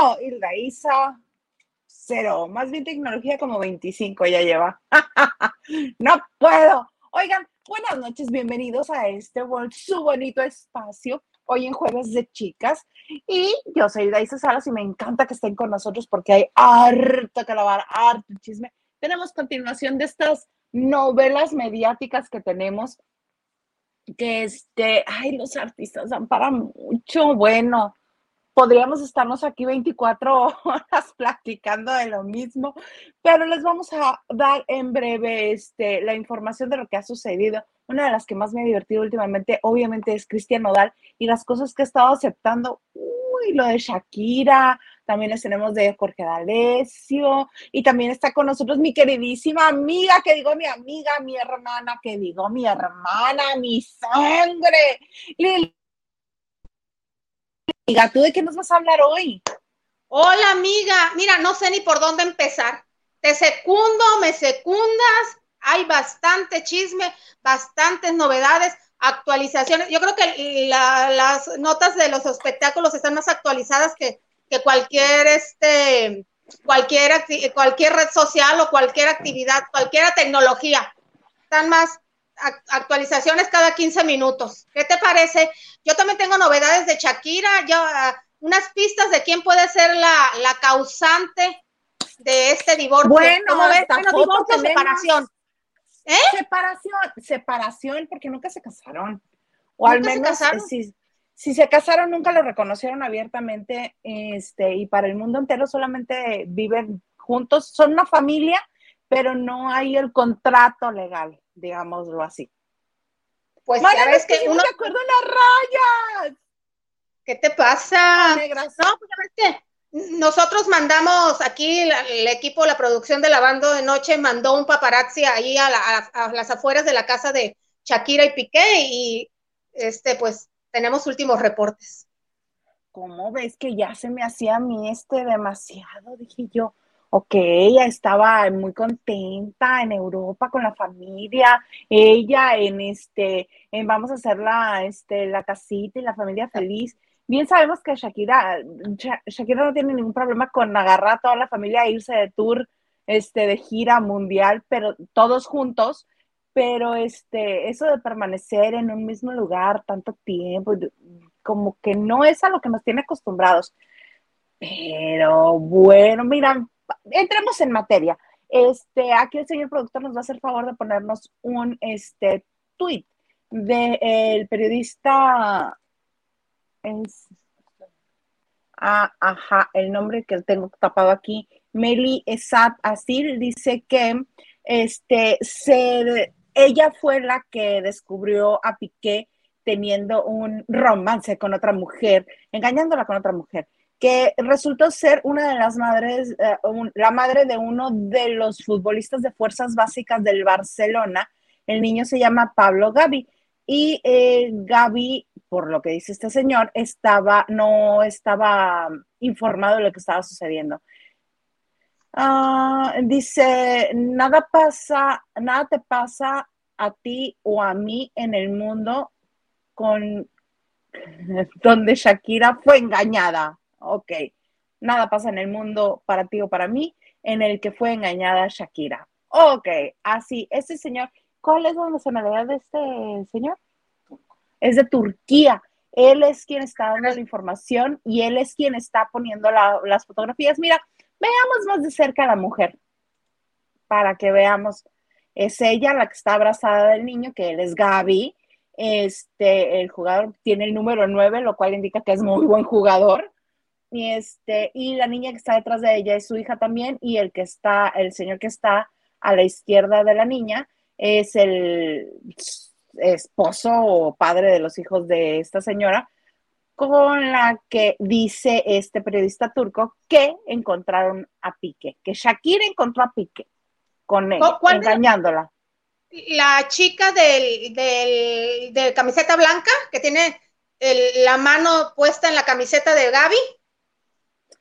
Bueno, Hilda Isa, cero, más bien tecnología como 25 ya lleva. no puedo. Oigan, buenas noches, bienvenidos a este su bonito espacio, hoy en Jueves de Chicas. Y yo soy Hilda Isa Salas y me encanta que estén con nosotros porque hay harto que lavar, harto chisme. Tenemos continuación de estas novelas mediáticas que tenemos que este, ay, los artistas dan para mucho, bueno, podríamos estarnos aquí 24 horas platicando de lo mismo, pero les vamos a dar en breve este, la información de lo que ha sucedido. Una de las que más me ha divertido últimamente, obviamente, es Cristian Nodal y las cosas que ha estado aceptando. Uy, lo de Shakira, también les tenemos de Jorge D'Alessio y también está con nosotros mi queridísima amiga, que digo mi amiga, mi hermana, que digo mi hermana, mi sangre, Lili amiga, ¿tú de qué nos vas a hablar hoy? Hola, amiga. Mira, no sé ni por dónde empezar. Te secundo, me secundas. Hay bastante chisme, bastantes novedades, actualizaciones. Yo creo que las notas de los espectáculos están más actualizadas que, que cualquier este cualquier cualquier red social o cualquier actividad, cualquier tecnología. Están más actualizaciones cada 15 minutos. ¿Qué te parece? Yo también tengo novedades de Shakira, ya unas pistas de quién puede ser la, la causante de este divorcio. Bueno, ¿Cómo ves? Bueno, divorcio separación. ¿Eh? Separación, separación, porque nunca se casaron. O al menos si, si, se casaron, nunca lo reconocieron abiertamente, este, y para el mundo entero solamente viven juntos, son una familia, pero no hay el contrato legal digámoslo así. Pues sabes que uno te acuerdo las rayas. ¿Qué te pasa? No, pues que nosotros mandamos aquí el equipo, la producción de Lavando de Noche mandó un paparazzi ahí a, las afueras de la casa de Shakira y Piqué y este pues tenemos últimos reportes. ¿Cómo ves que ya se me hacía a mí este demasiado? Dije yo, ok, ella estaba muy contenta en Europa con la familia, ella en este, en vamos a hacer la, este, la casita y la familia feliz. Bien sabemos que Shakira, Shakira no tiene ningún problema con agarrar a toda la familia e irse de tour, este, de gira mundial, pero todos juntos, pero este, eso de permanecer en un mismo lugar tanto tiempo, como que no es a lo que nos tiene acostumbrados. Pero bueno, mira, entremos en materia. Este, aquí el señor productor nos va a hacer favor de ponernos un este, tweet del periodista. ah, ajá, el nombre que tengo tapado aquí, Meli Esat Asil, dice que este, se, ella fue la que descubrió a Piqué teniendo un romance con otra mujer, engañándola con otra mujer que resultó ser una de las madres, eh, la madre de uno de los futbolistas de fuerzas básicas del Barcelona. El niño se llama Pablo Gavi. Y eh, Gaby, por lo que dice este señor, estaba, no estaba informado de lo que estaba sucediendo. Ah, dice, nada pasa, nada te pasa a ti o a mí en el mundo con donde Shakira fue engañada ok, nada pasa en el mundo para ti o para mí en el que fue engañada Shakira. Ok, así, este señor, ¿cuál es la nacionalidad de este señor? Es de Turquía. Él es quien está dando la información y él es quien está poniendo las fotografías. Mira, veamos más de cerca a la mujer para que veamos. Es ella la que está abrazada del niño, que él es Gaby. Este, el jugador tiene el número 9, lo cual indica que es muy buen jugador y este, y la niña que está detrás de ella es su hija también, y el que está, el señor que está a la izquierda de la niña es el esposo o padre de los hijos de esta señora, con la que dice este periodista turco que encontraron a Pique, que Shakira encontró a Pique con él, engañándola. La chica del, del, de camiseta blanca que tiene la mano puesta en la camiseta de Gaby.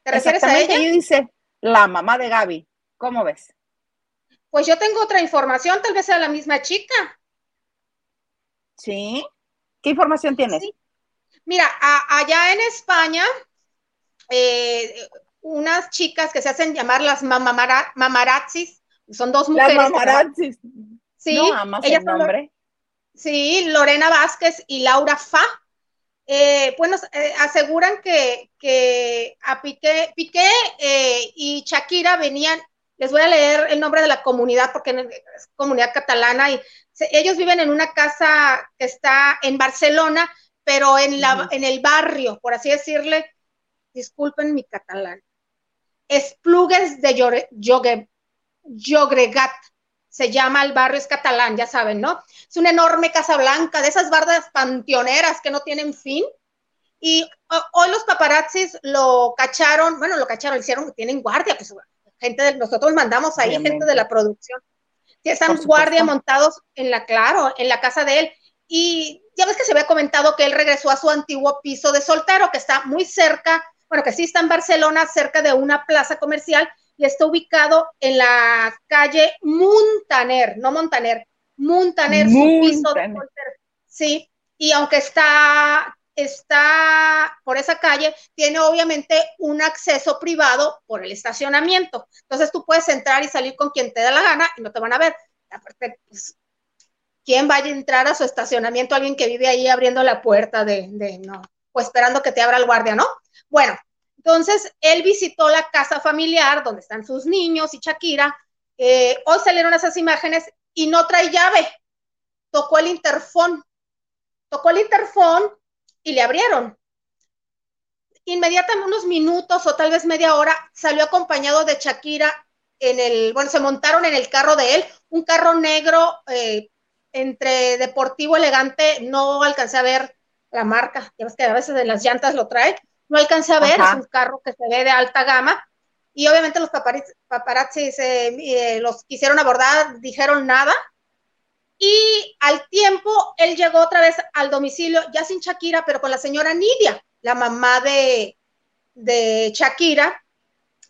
¿Te refieres a ella? Y dice la mamá de Gaby. ¿Cómo ves? Pues yo tengo otra información, tal vez sea la misma chica. ¿Sí? ¿Qué información tienes? Mira, allá en España, eh, unas chicas que se hacen llamar las mamarazzis, son dos mujeres. Las mamarazzis. Sí, no ellas nombre. Sí, Lorena Vázquez y Laura Fa. Eh, bueno, eh, aseguran que, que, a Piqué, Piqué eh, y Shakira venían, les voy a leer el nombre de la comunidad porque es comunidad catalana y ellos viven en una casa que está en Barcelona, pero en, la, en el barrio, por así decirle, disculpen mi catalán, Esplugues de Llobregat, se llama el barrio, es catalán, ya saben, ¿no? Es una enorme casa blanca, de esas bardas panteoneras que no tienen fin. Y hoy los paparazzis lo cacharon, bueno, lo cacharon, hicieron que tienen guardia, pues gente de, nosotros mandamos ahí gente de la producción. Que están guardia montados en la, claro, en la casa de él. Y ya ves que se había comentado que él regresó a su antiguo piso de soltero, que está muy cerca, bueno, que sí está en Barcelona, cerca de una plaza comercial, y está ubicado en la calle Montaner, no Montaner, Montaner, su piso de. Sí, y aunque está, está por esa calle, tiene obviamente un acceso privado por el estacionamiento. Entonces tú puedes entrar y salir con quien te dé la gana y no te van a ver. Aparte, pues, ¿quién vaya a entrar a su estacionamiento? Alguien que vive ahí abriendo la puerta de, de no, pues esperando que te abra el guardia, ¿no? Bueno, entonces, él visitó la casa familiar donde están sus niños y Shakira. Eh, hoy salieron esas imágenes y no trae llave. Tocó el interfón. Tocó el interfón y le abrieron. Inmediatamente, unos minutos o tal vez media hora, salió acompañado de Shakira en el, bueno, se montaron en el carro de él, un carro negro eh, entre deportivo elegante, no alcancé a ver la marca, ya ves que a veces de las llantas lo trae, no alcancé a ver, es un carro que se ve de alta gama. Y obviamente los paparazzi, eh, los quisieron abordar, dijeron nada. Y al tiempo, él llegó otra vez al domicilio, ya sin Shakira, pero con la señora Nidia, la mamá de, de Shakira.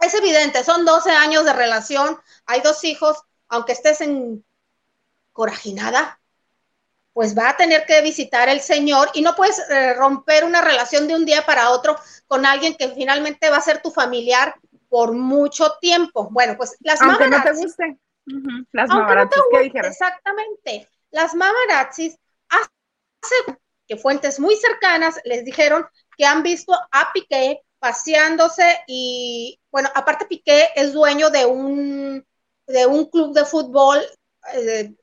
Es evidente, son 12 años de relación, hay dos hijos, aunque estés en corajinada, pues va a tener que visitar el Señor y no puedes eh, romper una relación de un día para otro con alguien que finalmente va a ser tu familiar por mucho tiempo. Bueno, pues las Aunque no te guste. Las mamarazzis, ¿qué dijeron? Exactamente. Las mamarazzis hace que fuentes muy cercanas les dijeron que han visto a Piqué paseándose y, bueno, aparte Piqué es dueño de un, de un club de fútbol eh,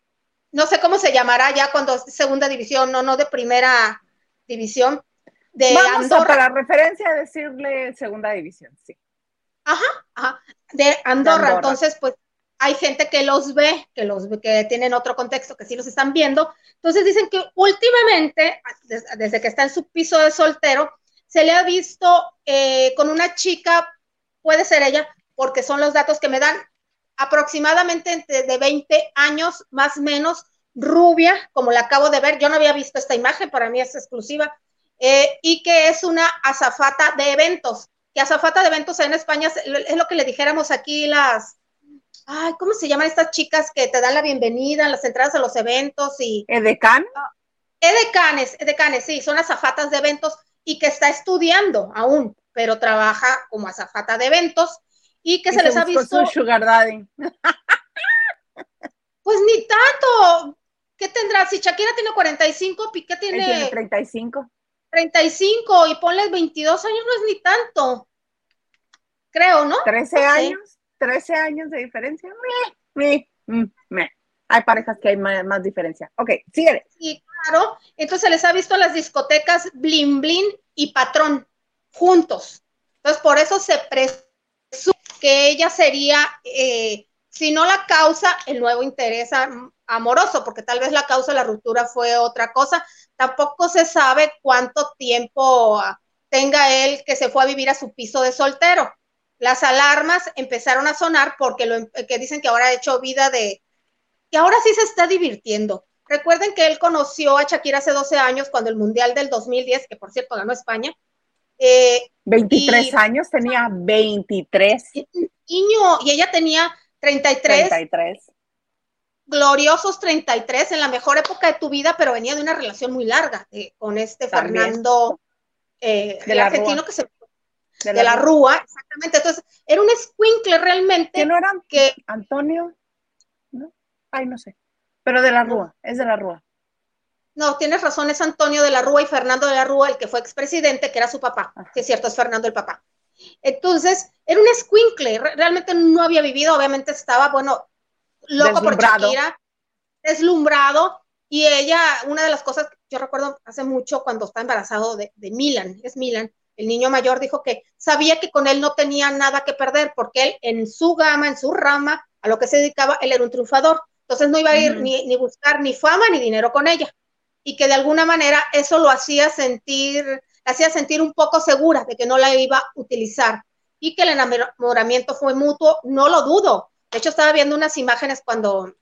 no sé cómo se llamará ya cuando es segunda división, no, no de primera división. De Vamos Andorra. para referencia decirle segunda división, sí. Ajá, ajá, de Andorra. Entonces, pues hay gente que los ve, que los que tienen otro contexto, que sí los están viendo. Entonces dicen que últimamente, desde, que está en su piso de soltero, se le ha visto eh, con una chica, puede ser ella, porque son los datos que me dan, aproximadamente de 20 años, más o menos, rubia, como la acabo de ver. Yo no había visto esta imagen, para mí es exclusiva, eh, y que es una azafata de eventos. Que azafata de eventos en España es lo que le dijéramos aquí las, ay, ¿cómo se llaman estas chicas que te dan la bienvenida, las entradas a los eventos y... ¿Edecán? Edecanes, edecanes, sí, son azafatas de eventos y que está estudiando aún, pero trabaja como azafata de eventos y que se, les ha visto. sugar daddy. Pues ni tanto. ¿Qué tendrá? Si Shakira tiene 45, Piqué tiene, tiene 35. 35 y ponle 22 años, no es ni tanto. Creo, ¿no? 13 años, 13 años de diferencia. Me, me, me. Hay parejas que hay más, diferencia. Ok, síguele. Sí, claro. Entonces les ha visto las discotecas Blin Blin y Patrón juntos. Entonces por eso se presume que ella sería, eh, si no la causa, el nuevo interés amoroso, porque tal vez la causa de la ruptura fue otra cosa. Tampoco se sabe cuánto tiempo ah, tenga él que se fue a vivir a su piso de soltero. Las alarmas empezaron a sonar porque lo, em, que dicen que ahora ha hecho vida de, que ahora sí se está divirtiendo. Recuerden que él conoció a Shakira hace 12 años cuando el Mundial del 2010, que por cierto ganó España, eh, 23 años, tenía 23. Niño, y ella tenía 33. 33. Gloriosos 33 en la mejor época de tu vida, pero venía de una relación muy larga eh, con este Fernando, eh, el argentino que se de, la, Rúa, exactamente. Entonces, era un escuincle realmente. ¿Que no eran que Antonio? ¿No? Ay, no sé. Pero de la Rúa, es de la Rúa. No, tienes razón, es Antonio de la Rúa y Fernando de la Rúa, el que fue expresidente, que era su papá. Que es cierto, es Fernando el papá. Entonces, era un escuincle, realmente no había vivido, obviamente estaba, bueno, loco por Shakira, deslumbrado, y ella, una de las cosas, yo recuerdo hace mucho cuando estaba embarazado de, de Milan, es Milan, el niño mayor dijo que sabía que con él no tenía nada que perder, porque él en su gama, en su rama, a lo que se dedicaba, él era un triunfador. Entonces no iba a ir ni, ni, buscar ni fama ni dinero con ella. Y que de alguna manera eso lo hacía sentir, hacía sentir un poco segura de que no la iba a utilizar. Y que el enamoramiento fue mutuo, no lo dudo. De hecho, estaba viendo unas imágenes cuando,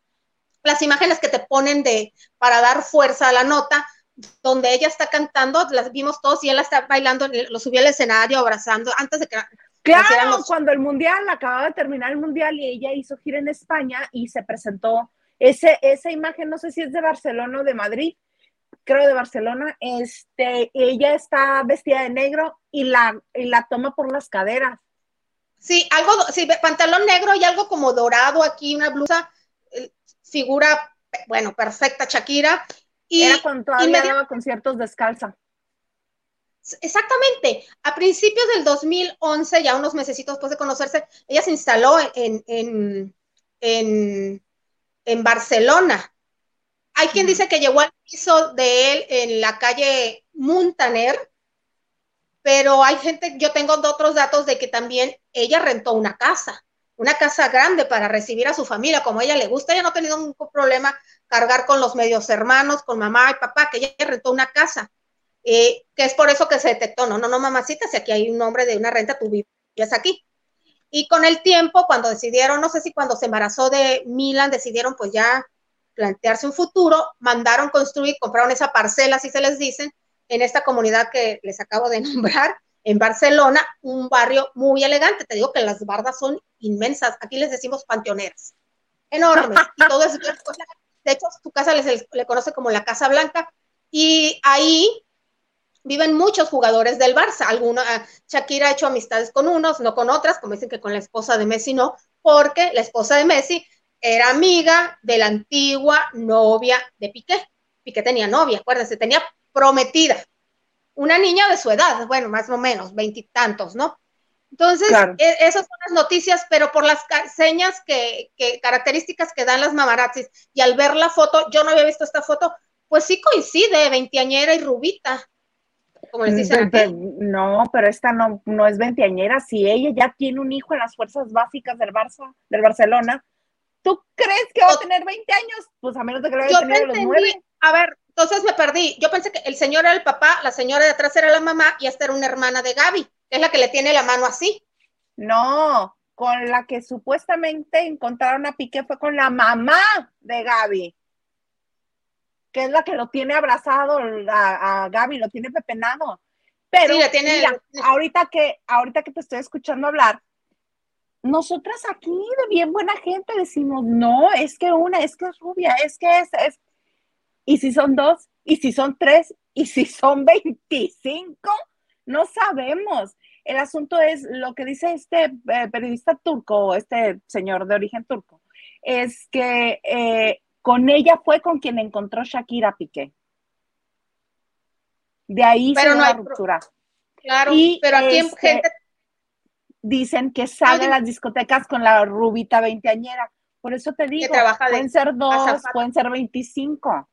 las imágenes que te ponen de, para dar fuerza a la nota, donde ella está cantando, las vimos todos y él está bailando, lo subió al escenario abrazando antes de que... Claro, cuando el mundial, acababa de terminar el mundial y ella hizo gira en España y se presentó ese, esa imagen, no sé si es de Barcelona o de Madrid, creo de Barcelona, este, ella está vestida de negro y la, y la toma por las caderas. Sí, algo, sí, pantalón negro y algo como dorado aquí, una blusa, figura, bueno, perfecta, Shakira, y, Era cuando todavía daba conciertos descalza. Exactamente. A principios del 2011, ya unos meses después de conocerse, ella se instaló en, en, en, en Barcelona. Hay quien dice que llegó al piso de él en la calle Muntaner, pero hay gente, yo tengo otros datos de que también ella rentó una casa una casa grande para recibir a su familia, como a ella le gusta. Ella no ha tenido ningún problema cargar con los medios hermanos, con mamá y papá, que ella rentó una casa, eh, que es por eso que se detectó, no, no, no, mamacita, si aquí hay un nombre de una renta, tú vives aquí. Y con el tiempo, cuando decidieron, no sé si cuando se embarazó de Milan, decidieron pues ya plantearse un futuro, mandaron construir, compraron esa parcela, así se les dicen, en esta comunidad que les acabo de nombrar, en Barcelona, un barrio muy elegante. Te digo que las bardas son inmensas. Aquí les decimos panteoneras. Enormes. Y todo es De hecho, su casa les, le conoce como la Casa Blanca. Y ahí viven muchos jugadores del Barça. Alguna, Shakira ha hecho amistades con unos, no con otras, como dicen que con la esposa de Messi no, porque la esposa de Messi era amiga de la antigua novia de Piqué. Piqué tenía novia, acuérdense, tenía prometida una niña de su edad, bueno, más o menos, veintitantos, ¿no? Entonces, e, esas son las noticias, pero por las señas que, características que dan las mamarazzis, y al ver la foto, yo no había visto esta foto, pues sí coincide, veintiañera y rubita, como les dicen No, pero esta no, no es veintiañera, si ella ya tiene un hijo en las fuerzas básicas del Barça, del Barcelona, ¿tú crees que va a tener 20 años? Pues a menos de que lo haya tenido los nueve. A ver, entonces me perdí. Yo pensé que el señor era el papá, la señora de atrás era la mamá y esta era una hermana de Gaby, que es la que le tiene la mano así. No, con la que supuestamente encontraron a Piqué fue con la mamá de Gaby, que es la que lo tiene abrazado a, Gaby, lo tiene pepenado. Pero tiene, ahorita que ahorita que te estoy escuchando hablar, nosotras aquí de bien buena gente decimos, no, es que una, es que es rubia, es que es, es ¿Y si son dos? ¿Y si son tres? ¿Y si son 25? No sabemos. El asunto es lo que dice este eh, periodista turco, este señor de origen turco, es que eh, con ella fue con quien encontró Shakira Piqué. De ahí se no ruptura. Claro, pero aquí este, gente... Dicen que sale a las discotecas con la rubita veinteañera. Por eso te digo, pueden ser dos, pueden ser veinticinco.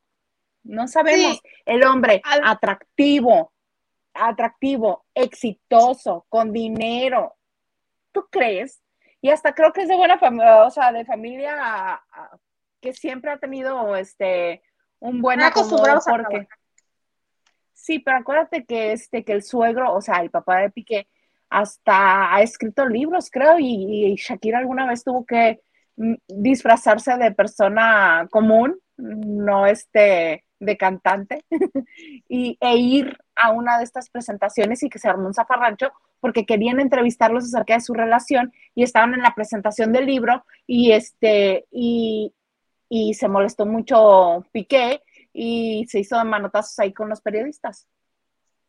No sabemos. El hombre atractivo, atractivo, exitoso, con dinero. ¿Tú crees? Y hasta creo que es de buena familia, o sea, de familia que siempre ha tenido este un buen acomodo porque Sí, pero acuérdate que este que el suegro, o sea, el papá de Piqué hasta ha escrito libros, creo, y, Shakira alguna vez tuvo que mm, disfrazarse de persona común, no este de cantante y, e ir a una de estas presentaciones y que se armó un zafarrancho porque querían entrevistarlos acerca de su relación y estaban en la presentación del libro y este y, y se molestó mucho Piqué y se hizo de manotazos ahí con los periodistas.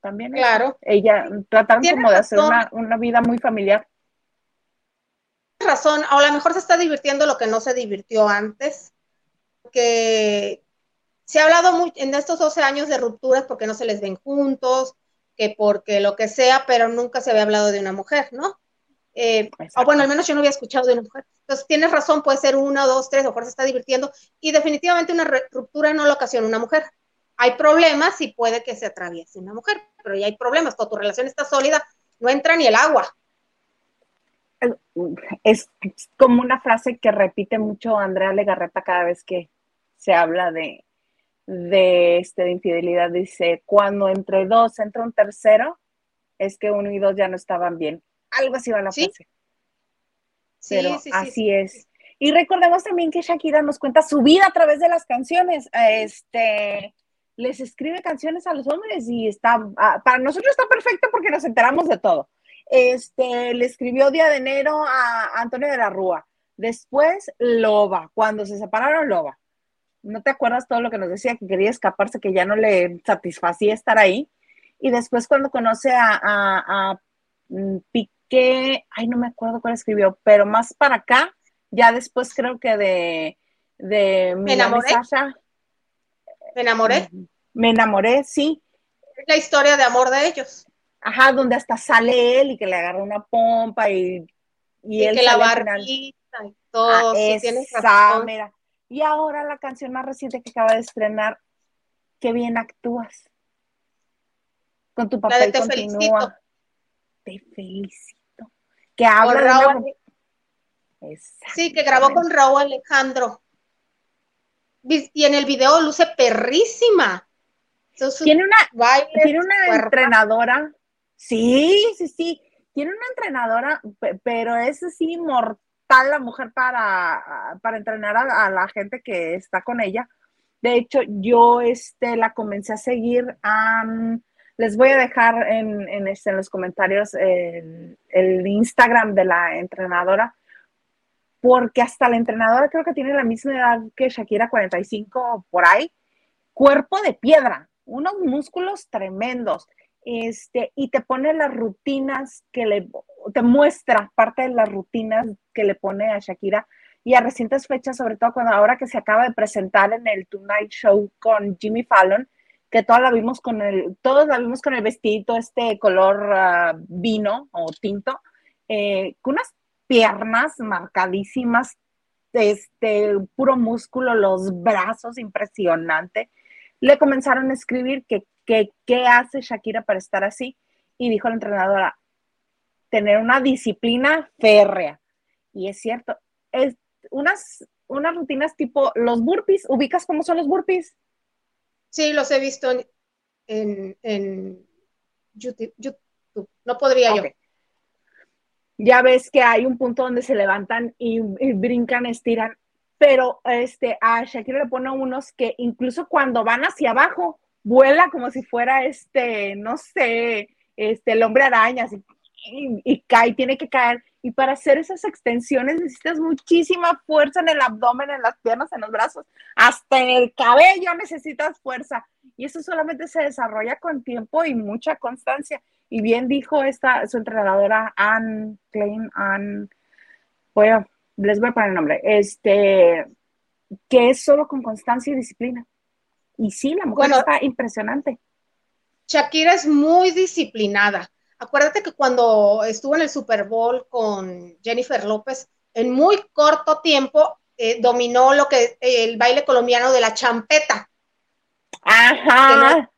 También. Claro. Ella trataron como de hacer una, una vida muy familiar. razón, a lo mejor se está divirtiendo lo que no se divirtió antes, que se ha hablado muy, en estos 12 años de rupturas porque no se les ven juntos, que porque lo que sea, pero nunca se había hablado de una mujer, ¿no? Eh, o bueno, al menos yo no había escuchado de una mujer. Entonces, tienes razón, puede ser una, dos, tres, o mejor se está divirtiendo, y definitivamente una ruptura no lo ocasiona una mujer. Hay problemas y puede que se atraviese una mujer, pero ya hay problemas. Cuando tu relación está sólida, no entra ni el agua. Es como una frase que repite mucho Andrea Legarreta cada vez que se habla de, de, este, de infidelidad. Dice, cuando entre dos entra un tercero, es que uno y dos ya no estaban bien algo así va la frase. Sí, Pero sí, así es. Y recordemos también que Shakira nos cuenta su vida a través de las canciones. Este, les escribe canciones a los hombres y está, ah, para nosotros está perfecto porque nos enteramos de todo. Este, le escribió Día de Enero a Antonio de la Rúa. Después, Loba, cuando se separaron, Loba. ¿No te acuerdas todo lo que nos decía? Que quería escaparse, que ya no le satisfacía estar ahí. Y después, cuando conoce a, a, a mm, que, ay, no me acuerdo cuál escribió, pero más para acá, ya después creo que de, de ¿Me enamoré? ¿Me enamoré? Me enamoré, sí. Es la historia de amor de ellos. Ajá, donde hasta sale él y que le agarra una pompa y, y, él que la barbita y todo. Ah, esa, mira. Y ahora la canción más reciente que acaba de estrenar, qué bien actúas. Con tu papel te continúa. Felicito. Te felicito que habla Sí, que grabó con Raúl Alejandro. Y en el video luce perrísima. tiene una, tiene una entrenadora. Sí, sí, sí. Tiene una entrenadora, pero es así mortal la mujer para, para entrenar a, la gente que está con ella. De hecho, yo este, la comencé a seguir les voy a dejar en, en, este, en los comentarios el, el, Instagram de la entrenadora, porque hasta la entrenadora creo que tiene la misma edad que Shakira, 45 por ahí. Cuerpo de piedra, unos músculos tremendos. Este, y te pone las rutinas que le, te muestra parte de las rutinas que le pone a Shakira y a recientes fechas, sobre todo cuando ahora que se acaba de presentar en el Tonight Show con Jimmy Fallon, que todas la vimos con el, todos la vimos con el vestidito este color ah, vino o tinto, eh, con unas piernas marcadísimas, este, puro músculo, los brazos, impresionante. Le comenzaron a escribir que, qué hace Shakira para estar así y dijo la entrenadora, tener una disciplina férrea. Y es cierto, es unas, unas rutinas tipo los burpees, ¿ubicas cómo son los burpees? Sí, los he visto en, YouTube, No podría yo. Ya ves que hay un punto donde se levantan y, brincan, estiran, pero este, a Shakira le pone unos que incluso cuando van hacia abajo, vuela como si fuera este, no sé, este, el hombre araña, y, y, cae, tiene que caer. Y para hacer esas extensiones necesitas muchísima fuerza en el abdomen, en las piernas, en los brazos, hasta en el cabello necesitas fuerza. Y eso solamente se desarrolla con tiempo y mucha constancia. Y bien dijo esta, su entrenadora, Ann Klein, Ann, bueno, les voy a poner el nombre, este, que es solo con constancia y disciplina. Y sí, la mujer está impresionante. Shakira es muy disciplinada Acuérdate que cuando estuvo en el Super Bowl con Jennifer López, en muy corto tiempo eh, dominó lo que el baile colombiano de la champeta. Ajá.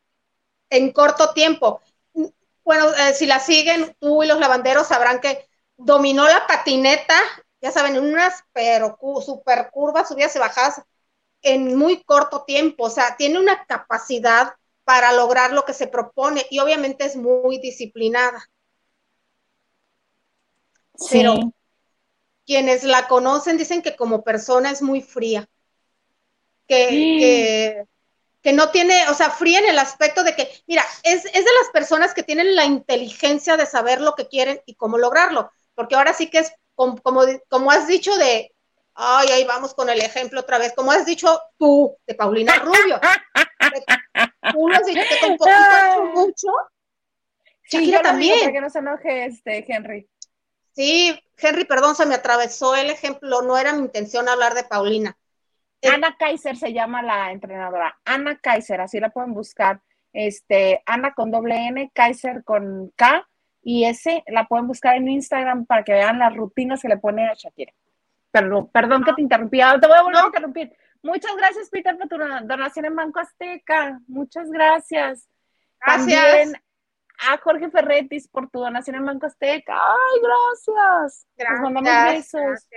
en corto tiempo. Bueno, eh, si la siguen, tú y los lavanderos sabrán que dominó la patineta, ya saben, en unas pero super curvas, subidas y bajadas, en muy corto tiempo. O sea, tiene una capacidad para lograr lo que se propone y obviamente es muy disciplinada. Pero quienes la conocen dicen que como persona es muy fría, que, que, no tiene, o sea, fría en el aspecto de que, mira, es, es de las personas que tienen la inteligencia de saber lo que quieren y cómo lograrlo, porque ahora sí que es como, como, como has dicho de, ay, ahí vamos con el ejemplo otra vez, como has dicho tú, de Paulina Rubio. tú lo has dicho que con poquito mucho, Sí, yo también. Para que no se enoje este Henry. Sí, Henry, perdón, se me atravesó el ejemplo. No era mi intención hablar de Paulina. Eh, Ana Kaiser se llama la entrenadora. Ana Kaiser, así la pueden buscar. Este, Ana con doble N, Kaiser con K y S, la pueden buscar en Instagram para que vean las rutinas que le pone a Shakira. Perdón, perdón que te interrumpí, te voy a volver a interrumpir. Muchas gracias, Peter, por tu donación en Banco Azteca. Muchas gracias. Gracias. También a Jorge Ferretis por tu donación en Banco Azteca. Ay, gracias. Gracias. Nos mandamos besos.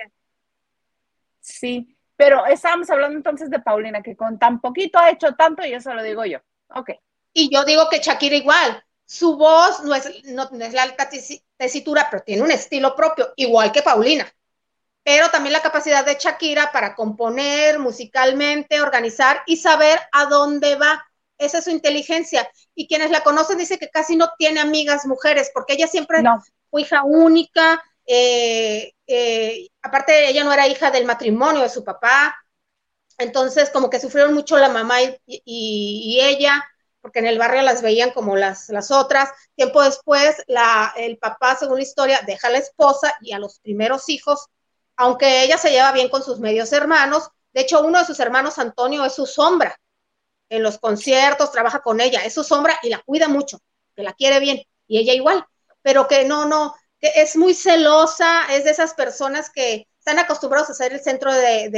Sí. Pero estábamos hablando entonces de Paulina, que con tan poquito ha hecho tanto y eso lo digo yo. Ok. Y yo digo que Shakira igual. Su voz no es, no, es la alta tesitura, pero tiene un estilo propio, igual que Paulina. Pero también la capacidad de Shakira para componer musicalmente, organizar y saber a dónde va. Esa es su inteligencia. Y quienes la conocen dicen que casi no tiene amigas mujeres, porque ella siempre fue hija única, eh, eh, aparte ella no era hija del matrimonio de su papá, entonces como que sufrieron mucho la mamá y, ella, porque en el barrio las veían como las, las otras. Tiempo después, el papá, según la historia, deja a la esposa y a los primeros hijos, aunque ella se lleva bien con sus medios hermanos. De hecho, uno de sus hermanos, Antonio, es su sombra. En los conciertos trabaja con ella, es su sombra y la cuida mucho, que la quiere bien, y ella igual, pero que no, no, que es muy celosa, es de esas personas que están acostumbrados a ser el centro de,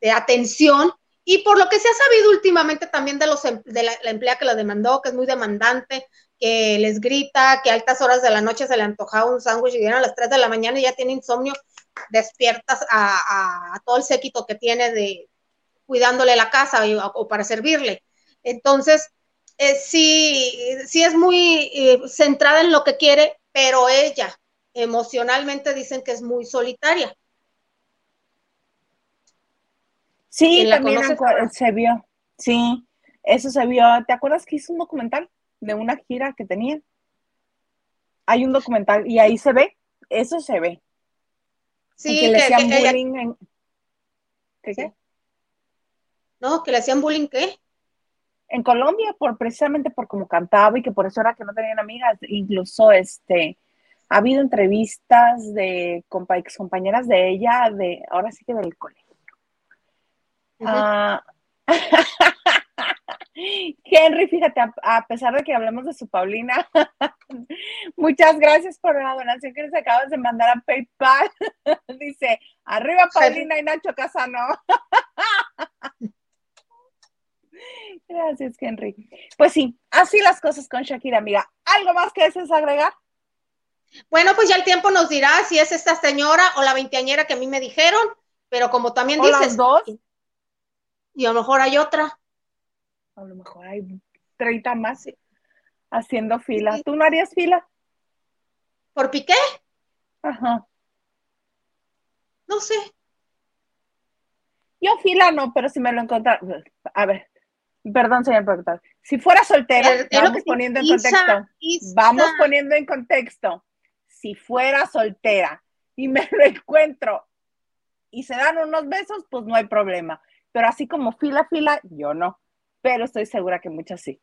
de, atención. Y por lo que se ha sabido últimamente también de, los, em, de la, empleada que la demandó, que es muy demandante, que les grita, que a altas horas de la noche se le antojaba un sándwich y vienen a las 3 de la mañana y ya tiene insomnio, despiertas a, todo el séquito que tiene de cuidándole la casa o, para servirle. Entonces, eh, sí, sí es muy eh, centrada en lo que quiere, pero ella emocionalmente dicen que es muy solitaria. Sí, también se vio, sí, eso se vio. ¿Te acuerdas que hizo un documental de una gira que tenía? Hay un documental y ahí se ve, eso se ve. Sí, que, le hacían bullying. ¿Qué, No, que le hacían bullying, ¿qué? En Colombia, por precisamente por cómo cantaba y que por eso era que no tenían amigas, incluso este, ha habido entrevistas de ex compañeras de ella, de ahora sí que del colegio. Ah, Henry, fíjate, a, pesar de que hablemos de su Paulina, muchas gracias por la donación que nos acabas de mandar a PayPal. Dice, arriba Paulina y Nacho Casano. Gracias, Henry. Pues sí, así las cosas con Shakira, amiga. ¿Algo más que desees agregar? Bueno, pues ya el tiempo nos dirá si es esta señora o la veinteañera que a mí me dijeron, pero como también ¿O dices. dos? Y a lo mejor hay otra. A lo mejor hay 30 más haciendo fila. ¿Tú no harías fila? ¿Por Piqué? Ajá. No sé. Yo fila no, pero si me lo encontrara. A ver, Perdón, señor productor. Si fuera soltera, vamos poniendo en contexto. Vamos poniendo en contexto. Si fuera soltera y me lo encuentro y se dan unos besos, pues no hay problema. Pero así como fila fila, yo no. Pero estoy segura que muchas sí.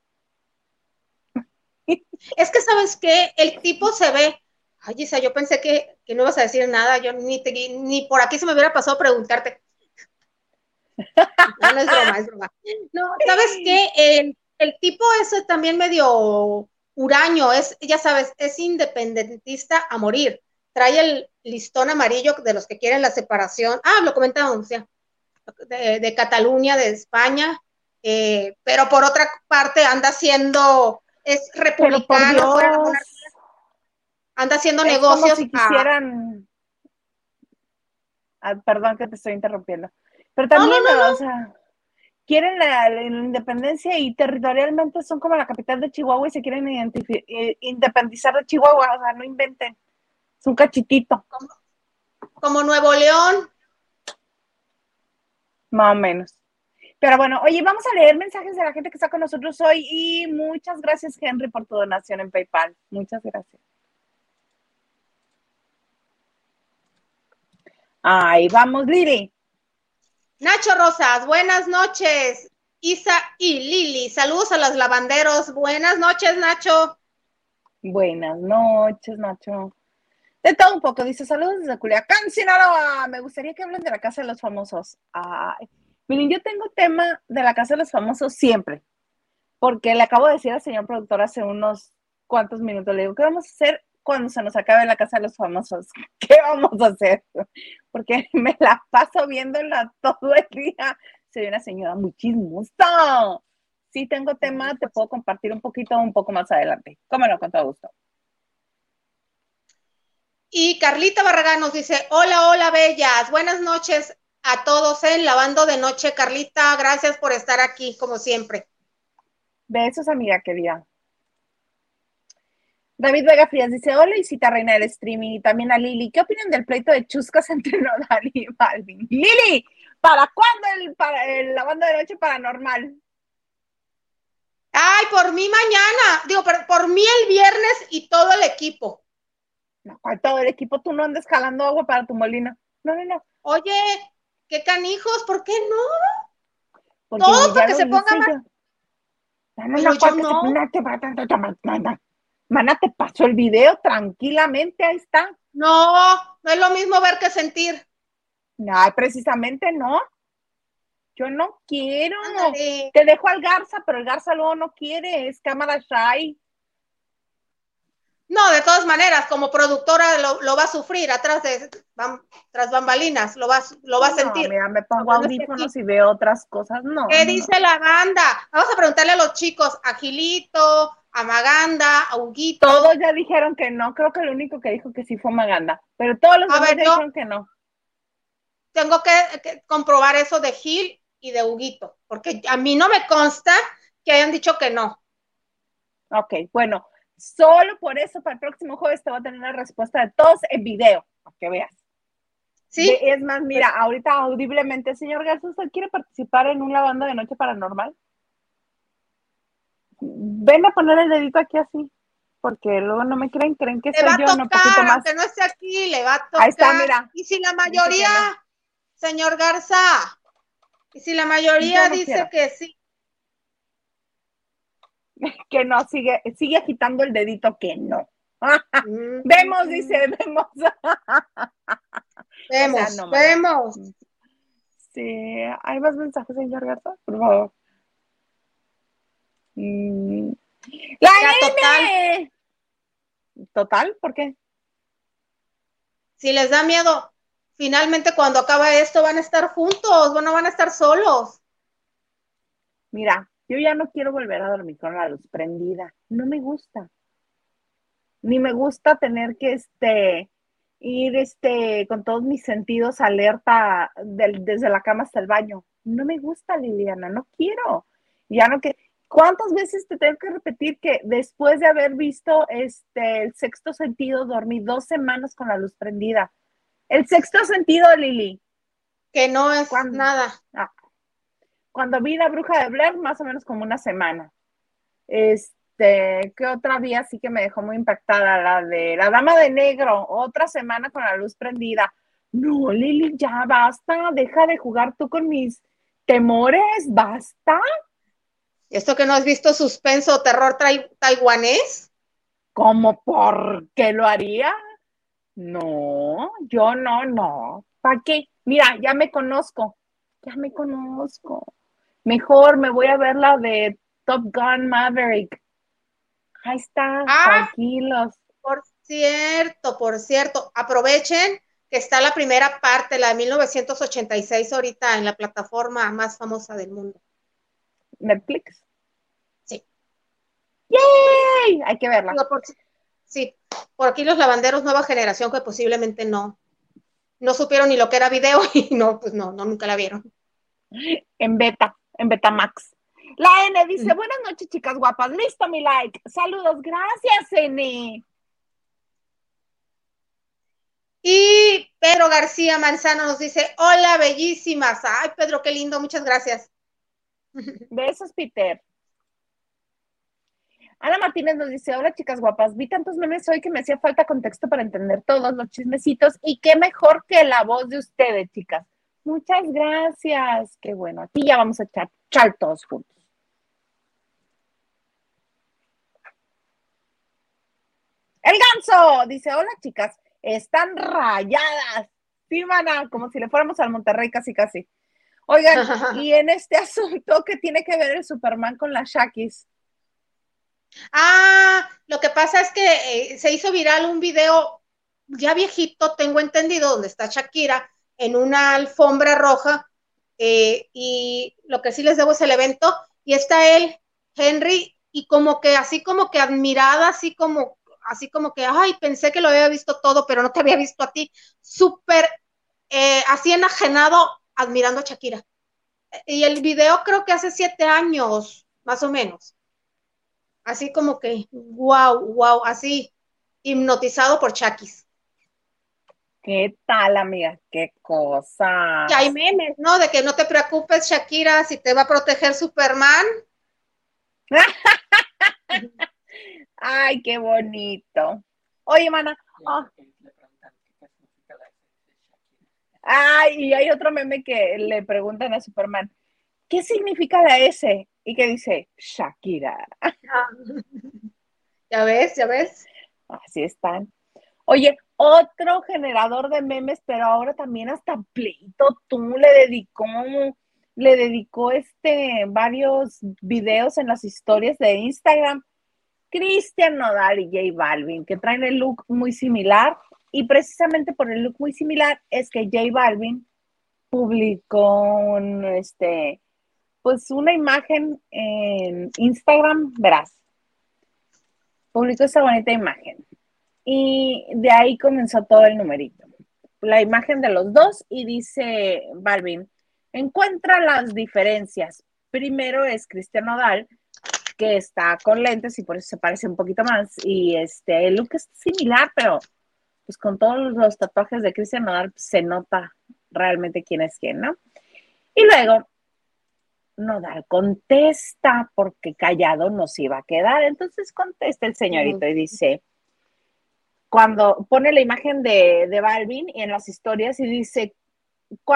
Es que, ¿sabes qué? El tipo se ve. Ay, Isa, yo pensé que, no ibas a decir nada. Yo ni, ni por aquí se me hubiera pasado preguntarte no, no es broma, es broma. No, ¿sabes qué? El, el tipo ese también medio huraño, es, ya sabes, es independentista a morir. Trae el listón amarillo de los que quieren la separación. Ah, lo comentábamos, ya. De, de Cataluña, de España. Eh, pero por otra parte anda siendo, es republicano, anda haciendo negocios. si quisieran. Ah, perdón que te estoy interrumpiendo. Pero también, o sea, quieren la, independencia y territorialmente son como la capital de Chihuahua y se quieren eh, independizar de Chihuahua, o sea, no inventen. Es un cachitito. Como, Nuevo León. Más o menos. Pero bueno, oye, vamos a leer mensajes de la gente que está con nosotros hoy y muchas gracias, Henry, por tu donación en PayPal. Muchas gracias. Ahí vamos, Lili. Nacho Rosas, buenas noches. Isa y Lili, saludos a los lavanderos. Buenas noches, Nacho. Buenas noches, Nacho. De todo un poco, dice saludos desde Culiacán, Sinaloa. Me gustaría que hablen de la Casa de los Famosos. Ay, miren, yo tengo tema de la Casa de los Famosos siempre, porque le acabo de decir al señor productor hace unos cuantos minutos, le digo, ¿qué vamos a hacer cuando se nos acabe la Casa de los Famosos? ¿Qué vamos a hacer? Porque me la paso viéndola todo el día. Soy una señora muy chismosa. Sí tengo tema, te puedo compartir un poquito, un poco más adelante. Cómo con todo gusto. Y Carlita Barragán nos dice, hola, hola, bellas, buenas noches a todos en Lavando de Noche. Carlita, gracias por estar aquí, como siempre. Besos, amiga querida. David Vega Frías dice, hola Isita Reina del Streaming y también a Lili. ¿Qué opinan del pleito de chuscas entre Nodal y Balvin? Lili, ¿para cuándo el, para, el lavando de noche paranormal? Ay, por mí mañana, digo, por, por mí el viernes y todo el equipo. No, todo el equipo, tú no andes jalando agua para tu molino. No, no, no. Oye, qué canijos, ¿por qué no? Porque todo para que se ponga más. No, no, no, Mana, te pasó el video tranquilamente, ahí está. No, no es lo mismo ver que sentir. No, precisamente no. Yo no quiero. Te dejo al Garza, pero el Garza luego no quiere, es cámara shy. No, de todas maneras, como productora lo, va a sufrir atrás de tras bambalinas, lo va, lo va a sentir. mira, me pongo audífonos y veo otras cosas, no. ¿Qué dice la banda? Vamos a preguntarle a los chicos, a Gilito, a Maganda, a Huguito. Todos ya dijeron que no, creo que el único que dijo que sí fue Maganda, pero todos los demás dijeron que no. Tengo que, que, comprobar eso de Gil y de Huguito, porque a mí no me consta que hayan dicho que no. Ok, bueno, Solo por eso para el próximo jueves te voy a tener la respuesta de todos en video, para que veas. Sí. es más, mira, ahorita audiblemente, señor Garza, ¿usted quiere participar en un lavando de noche paranormal? Ven a poner el dedito aquí así, porque luego no me creen, creen que soy yo, no poquito más. no esté aquí, le va a tocar. Ahí está, mira. Y si la mayoría, señor Garza, y si la mayoría dice que sí, que no, sigue, sigue agitando el dedito que no. vemos, dice, vemos. vemos, vemos. Sí, ¿hay más mensajes, señor Garza? Por favor. Mm. ¡La total. ¿Total? ¿Por qué? Si les da miedo, finalmente cuando acaba esto van a estar juntos, no van a estar solos. Mira, yo ya no quiero volver a dormir con la luz prendida. No me gusta. Ni me gusta tener que este, ir este, con todos mis sentidos alerta desde la cama hasta el baño. No me gusta, Liliana, no quiero. Ya no que. ¿Cuántas veces te tengo que repetir que después de haber visto este, el sexto sentido, dormí dos semanas con la luz prendida? El sexto sentido, Lili. Que no es nada. Ah, cuando vi la bruja de Blair, más o menos como una semana. Este, ¿qué otra vía sí que me dejó muy impactada? La de la dama de negro, otra semana con la luz prendida. No, Lili, ya basta, deja de jugar tú con mis temores, basta. ¿Esto que no has visto suspenso o terror taiwanés? ¿Cómo por qué lo haría? No, yo no, no. ¿Para qué? Mira, ya me conozco, ya me conozco. Mejor me voy a ver la de Top Gun Maverick. Ahí está, ah, tranquilos. Por cierto, por cierto, aprovechen que está la primera parte, la de 1986, ahorita en la plataforma más famosa del mundo. Netflix. Sí. ¡Yay! Hay que verla. sí, por aquí los lavanderos nueva generación que posiblemente no, no supieron ni lo que era video y no, pues no, no nunca la vieron. En beta en Betamax. La N dice, buenas noches, chicas guapas. Listo mi like. Saludos. Gracias, N. Y Pedro García Manzano nos dice, hola, bellísimas. Ay, Pedro, qué lindo. Muchas gracias. Besos, Peter. Ana Martínez nos dice, hola chicas guapas, vi tantos memes hoy que me hacía falta contexto para entender todos los chismecitos y qué mejor que la voz de ustedes, chicas. Muchas gracias. Qué bueno. Aquí ya vamos a echar, todos juntos. El ganso dice, hola chicas, están rayadas. Sí, mana, como si le fuéramos al Monterrey casi casi. Oigan, y en este asunto, ¿qué tiene que ver el Superman con las Shakis? Ah, lo que pasa es que eh, se hizo viral un video ya viejito, tengo entendido, donde está Shakira en una alfombra roja eh, y lo que sí les debo es el evento y está él, Henry, y como que así como que admirada, así como, así como que, ay, pensé que lo había visto todo, pero no te había visto a ti, súper eh, así enajenado admirando a Shakira. Y el video creo que hace siete años, más o menos. Así como que, wow, wow, así, hipnotizado por Shakis. ¿Qué tal, amiga? ¿Qué cosa? Y hay memes, ¿no? De que no te preocupes, Shakira, si te va a proteger Superman. Ay, qué bonito. Oye, mana. Oh. Ay, y hay otro meme que le preguntan a Superman, ¿qué significa la S? Y que dice, Shakira. Ya ves, ya ves. Así están. Oye, otro generador de memes, pero ahora también hasta Pleito tú le dedicó, le dedicó este varios videos en las historias de Instagram. Cristian Nodal y J Balvin, que traen el look muy similar, y precisamente por el look muy similar es que J Balvin publicó este, pues una imagen en Instagram, verás. Publicó esa bonita imagen y de ahí comenzó todo el numerito. La imagen de los dos y dice Balvin, encuentra las diferencias. Primero es Cristian Nodal, que está con lentes y por eso se parece un poquito más. Y este, el look es similar, pero pues con todos los tatuajes de Cristian Nodal pues, se nota realmente quién es quién, ¿no? Y luego Nodal contesta porque callado nos iba a quedar. Entonces contesta el señorito y dice, cuando pone la imagen de, de Balvin en las historias y dice,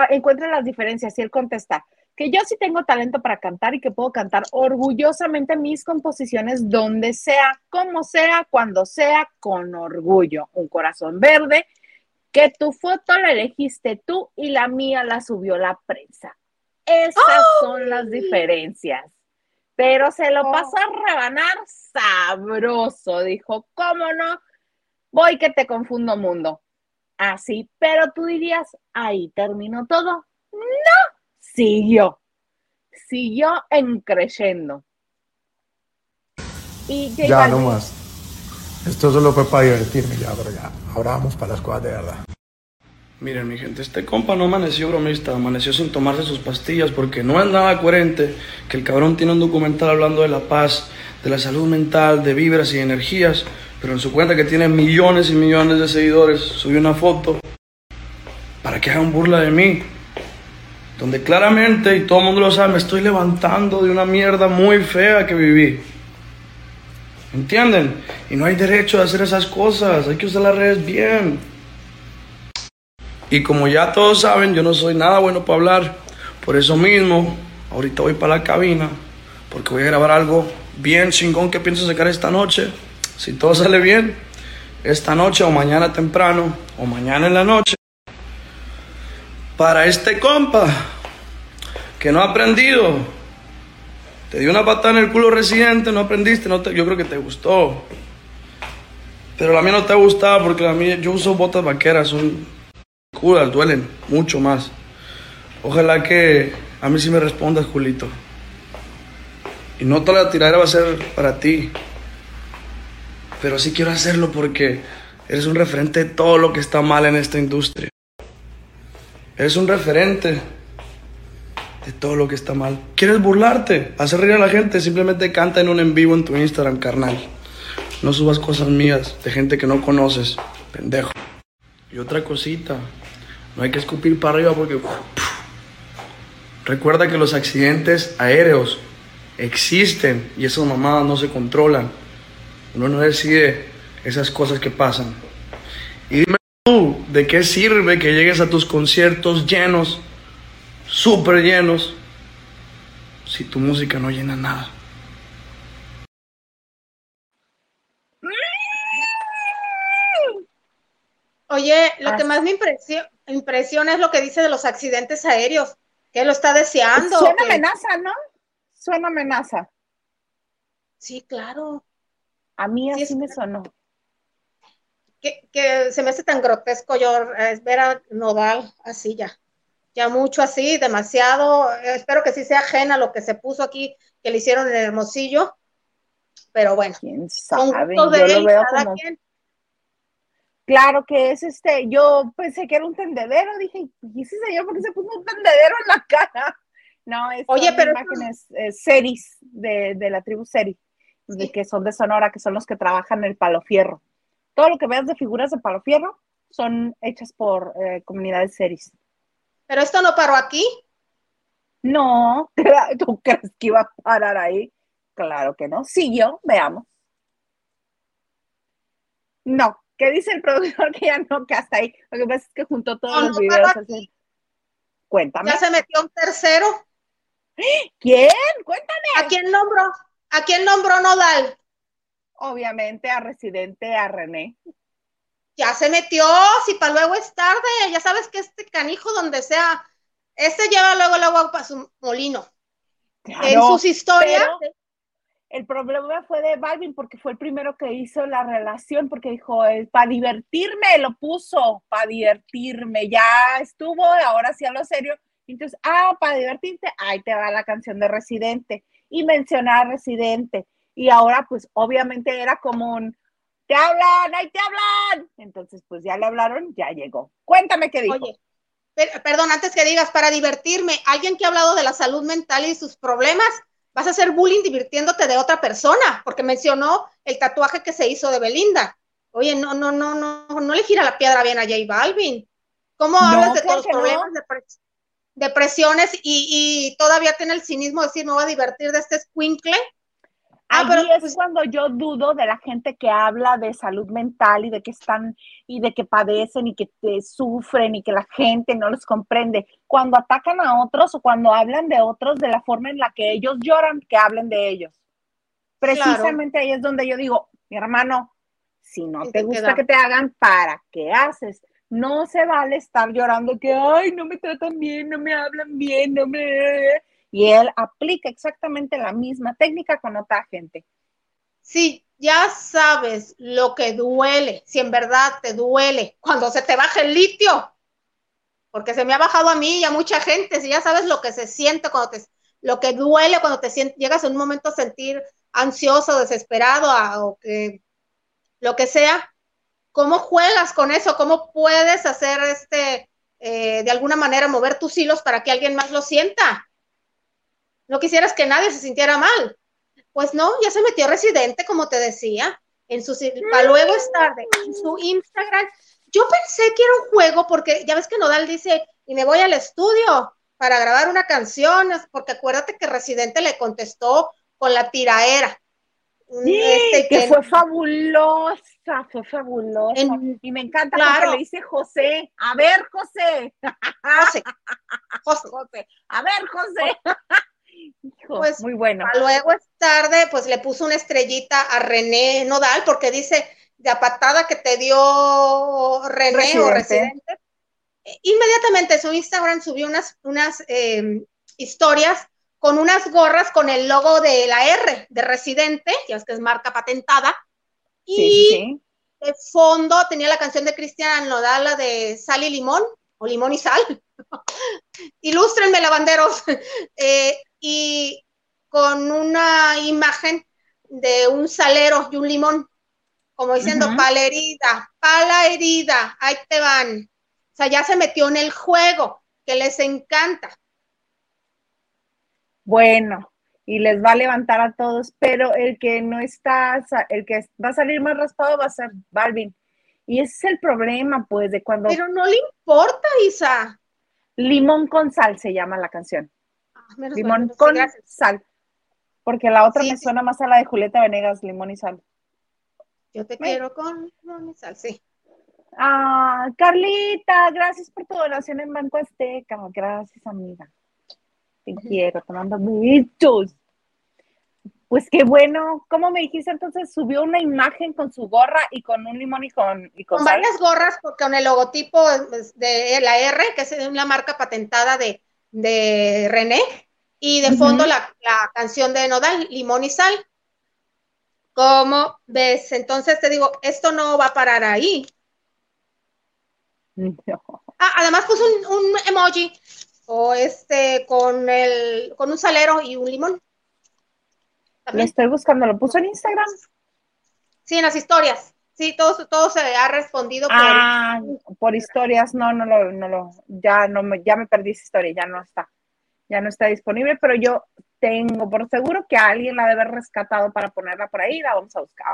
encuentra las diferencias y él contesta, que yo sí tengo talento para cantar y que puedo cantar orgullosamente mis composiciones donde sea, como sea, cuando sea, con orgullo. Un corazón verde, que tu foto la elegiste tú y la mía la subió la prensa. Esas son las diferencias. Pero se lo pasó a rebanar sabroso. Dijo, ¿cómo no? voy que te confundo mundo. Así, pero tú dirías, ahí terminó todo. No, siguió. Siguió encreyendo. Y ya, no más. Esto solo fue para divertirme ya, pero ya. Ahora vamos para las cosas de verdad. Miren, mi gente, este compa no amaneció bromista, amaneció sin tomarse sus pastillas porque no es nada coherente que el cabrón tiene un documental hablando de la paz, de la salud mental, de vibras y energías pero en su cuenta que tiene millones y millones de seguidores, subió una foto para que hagan burla de mí, donde claramente, y todo el mundo lo sabe, me estoy levantando de una mierda muy fea que viví. ¿Entienden? Y no hay derecho a hacer esas cosas, hay que usar las redes bien. Y como ya todos saben, yo no soy nada bueno para hablar. Por eso mismo, ahorita voy para la cabina, porque voy a grabar algo bien chingón que pienso sacar esta noche. Si todo sale bien, esta noche o mañana temprano o mañana en la noche, para este compa que no ha aprendido, te dio una patada en el culo residente, no aprendiste, no yo creo que te gustó. Pero la mía no te ha gustado porque la mía, yo uso botas vaqueras, son curas, duelen mucho más. Ojalá que a mí sí me respondas, Julito. Y no toda la tiradera va a ser para ti pero sí quiero hacerlo porque eres un referente de todo lo que está mal en esta industria. Eres un referente de todo lo que está mal. ¿Quieres burlarte? Hacer reír a la gente, simplemente canta en un en vivo en tu Instagram, carnal. No subas cosas mías de gente que no conoces, pendejo. Y otra cosita, no hay que escupir para arriba porque... Recuerda que los accidentes aéreos existen y esas mamadas no se controlan. Uno no decide esas cosas que pasan. Y dime tú, ¿de qué sirve que llegues a tus conciertos llenos, súper llenos, si tu música no llena nada? Oye, lo que más me impresiona, es lo que dice de los accidentes aéreos, que lo está deseando. Suena amenaza, ¿no? Suena amenaza. Sí, claro. A mí así me sonó. Que, que, se me hace tan grotesco yo es ver a Nodal así ya. Ya mucho así, demasiado. Espero que sí sea ajena lo que se puso aquí, que le hicieron en Hermosillo. Pero bueno, ¿Quién sabe? Yo lo veo como... Claro que es este, yo pensé que era un tendedero, dije, ¿y ese señor por qué se puso un tendedero en la cara? No, es Oye, pero imágenes eh, seris de, de, la tribu seri, de que son de Sonora, que son los que trabajan el palo fierro. Todo lo que veas de figuras de palo fierro son hechas por eh, comunidades seris. ¿Pero esto no paró aquí? No, ¿tú crees que iba a parar ahí? Claro que no. Siguió, veamos. No, ¿qué dice el productor que ya no, que hasta ahí? Lo que pasa es que juntó todos los videos. Así. Cuéntame. ¿Ya se metió un tercero? ¿Quién? Cuéntame. ¿A quién nombró? ¿A quién nombró Nodal? Obviamente a Residente, a René. Ya se metió, si para luego es tarde, ya sabes que este canijo donde sea, este lleva luego luego para su molino. en sus historias, el problema fue de Balvin porque fue el primero que hizo la relación, porque dijo, para divertirme, lo puso, para divertirme, ya estuvo, ahora sí a lo serio. Entonces, ah, para divertirte, ahí te va la canción de Residente y mencionar Residente. Y ahora, pues, obviamente era como un, te hablan, ahí te hablan. Entonces, pues ya le hablaron, ya llegó. Cuéntame qué dijo. Oye, perdón, antes que digas, para divertirme, alguien que ha hablado de la salud mental y sus problemas, vas a hacer bullying divirtiéndote de otra persona, porque mencionó el tatuaje que se hizo de Belinda. Oye, no, no, no, no, no le gira la piedra bien a J Balvin. ¿Cómo hablas de todos los problemas, de depresiones y, y, todavía tiene el cinismo de decir, me voy a divertir de este squinkle? Ah, Ahí es pues cuando yo dudo de la gente que habla de salud mental y de que están y de que padecen y que te sufren y que la gente no los comprende. Cuando atacan a otros o cuando hablan de otros de la forma en la que ellos lloran, que hablen de ellos. Precisamente ahí es donde yo digo, mi hermano, si no te, gusta que te hagan, ¿para qué haces? No se vale estar llorando que, ay, no me tratan bien, no me hablan bien, no me y él aplica exactamente la misma técnica con otra gente. Sí, ya sabes lo que duele, si en verdad te duele, cuando se te baja el litio, porque se me ha bajado a mí y a mucha gente, si ya sabes lo que se siente cuando te, lo que duele cuando te sientes, llegas en un momento a sentir ansioso, desesperado, o que lo que sea, ¿cómo juegas con eso? ¿Cómo puedes hacer este, eh, de alguna manera, mover tus hilos para que alguien más lo sienta? No quisieras que nadie se sintiera mal. Pues no, ya se metió residente, como te decía, en su para luego es tarde, en su Instagram. Yo pensé que era un juego, porque ya ves que Nodal dice, y me voy al estudio para grabar una canción, porque acuérdate que Residente le contestó con la tiraera. Sí, este, que, fue fabulosa, fue fabulosa. y me encanta porque le dice José, a ver, José. José. José. José. A ver, José pues muy bueno. Luego es tarde, pues le puso una estrellita a René Nodal porque dice de patada que te dio René o Residente. Inmediatamente su Instagram subió unas, unas em, historias con unas gorras con el logo de la R de Residente, ya es que es marca patentada. Y de fondo tenía la canción de Cristian Nodal, la de Sal y Limón, o Limón y Sal. Ilústrenme, lavanderos. Eh, y con una imagen de un salero y un limón, como diciendo, pala herida, pala herida, ahí te van. O sea, ya se metió en el juego, que les encanta. Bueno, y les va a levantar a todos, pero el que no está, el que va a salir más raspado va a ser Balvin. Y ese es el problema, pues, de cuando... Pero no le importa, Isa. Limón con sal se llama la canción limón con sal. Porque la otra me suena más a la de Julieta Venegas, limón y sal. Yo te quiero con limón y sal, sí. Ah, Carlita, gracias por tu donación en Banco Azteca. Gracias, amiga. Te quiero, te mando muchos. Pues qué bueno. ¿Cómo me dijiste entonces? Subió una imagen con su gorra y con un limón y con. Y con, varias gorras, porque con el logotipo de la R, que es una marca patentada de, de René, y de fondo la, la, canción de Nodal, Limón y Sal. ¿Cómo ves? Entonces te digo, esto no va a parar ahí. Ah, además puso un, un, emoji o este con el con un salero y un limón. Lo estoy buscando, ¿lo puso en Instagram? Sí, en las historias. Sí, todo, todo se ha respondido por, ah, por historias. No, no lo, no lo, ya no me, ya me perdí esa historia, ya no está, ya no está disponible, pero yo tengo por seguro que alguien la debe haber rescatado para ponerla por ahí, la vamos a buscar.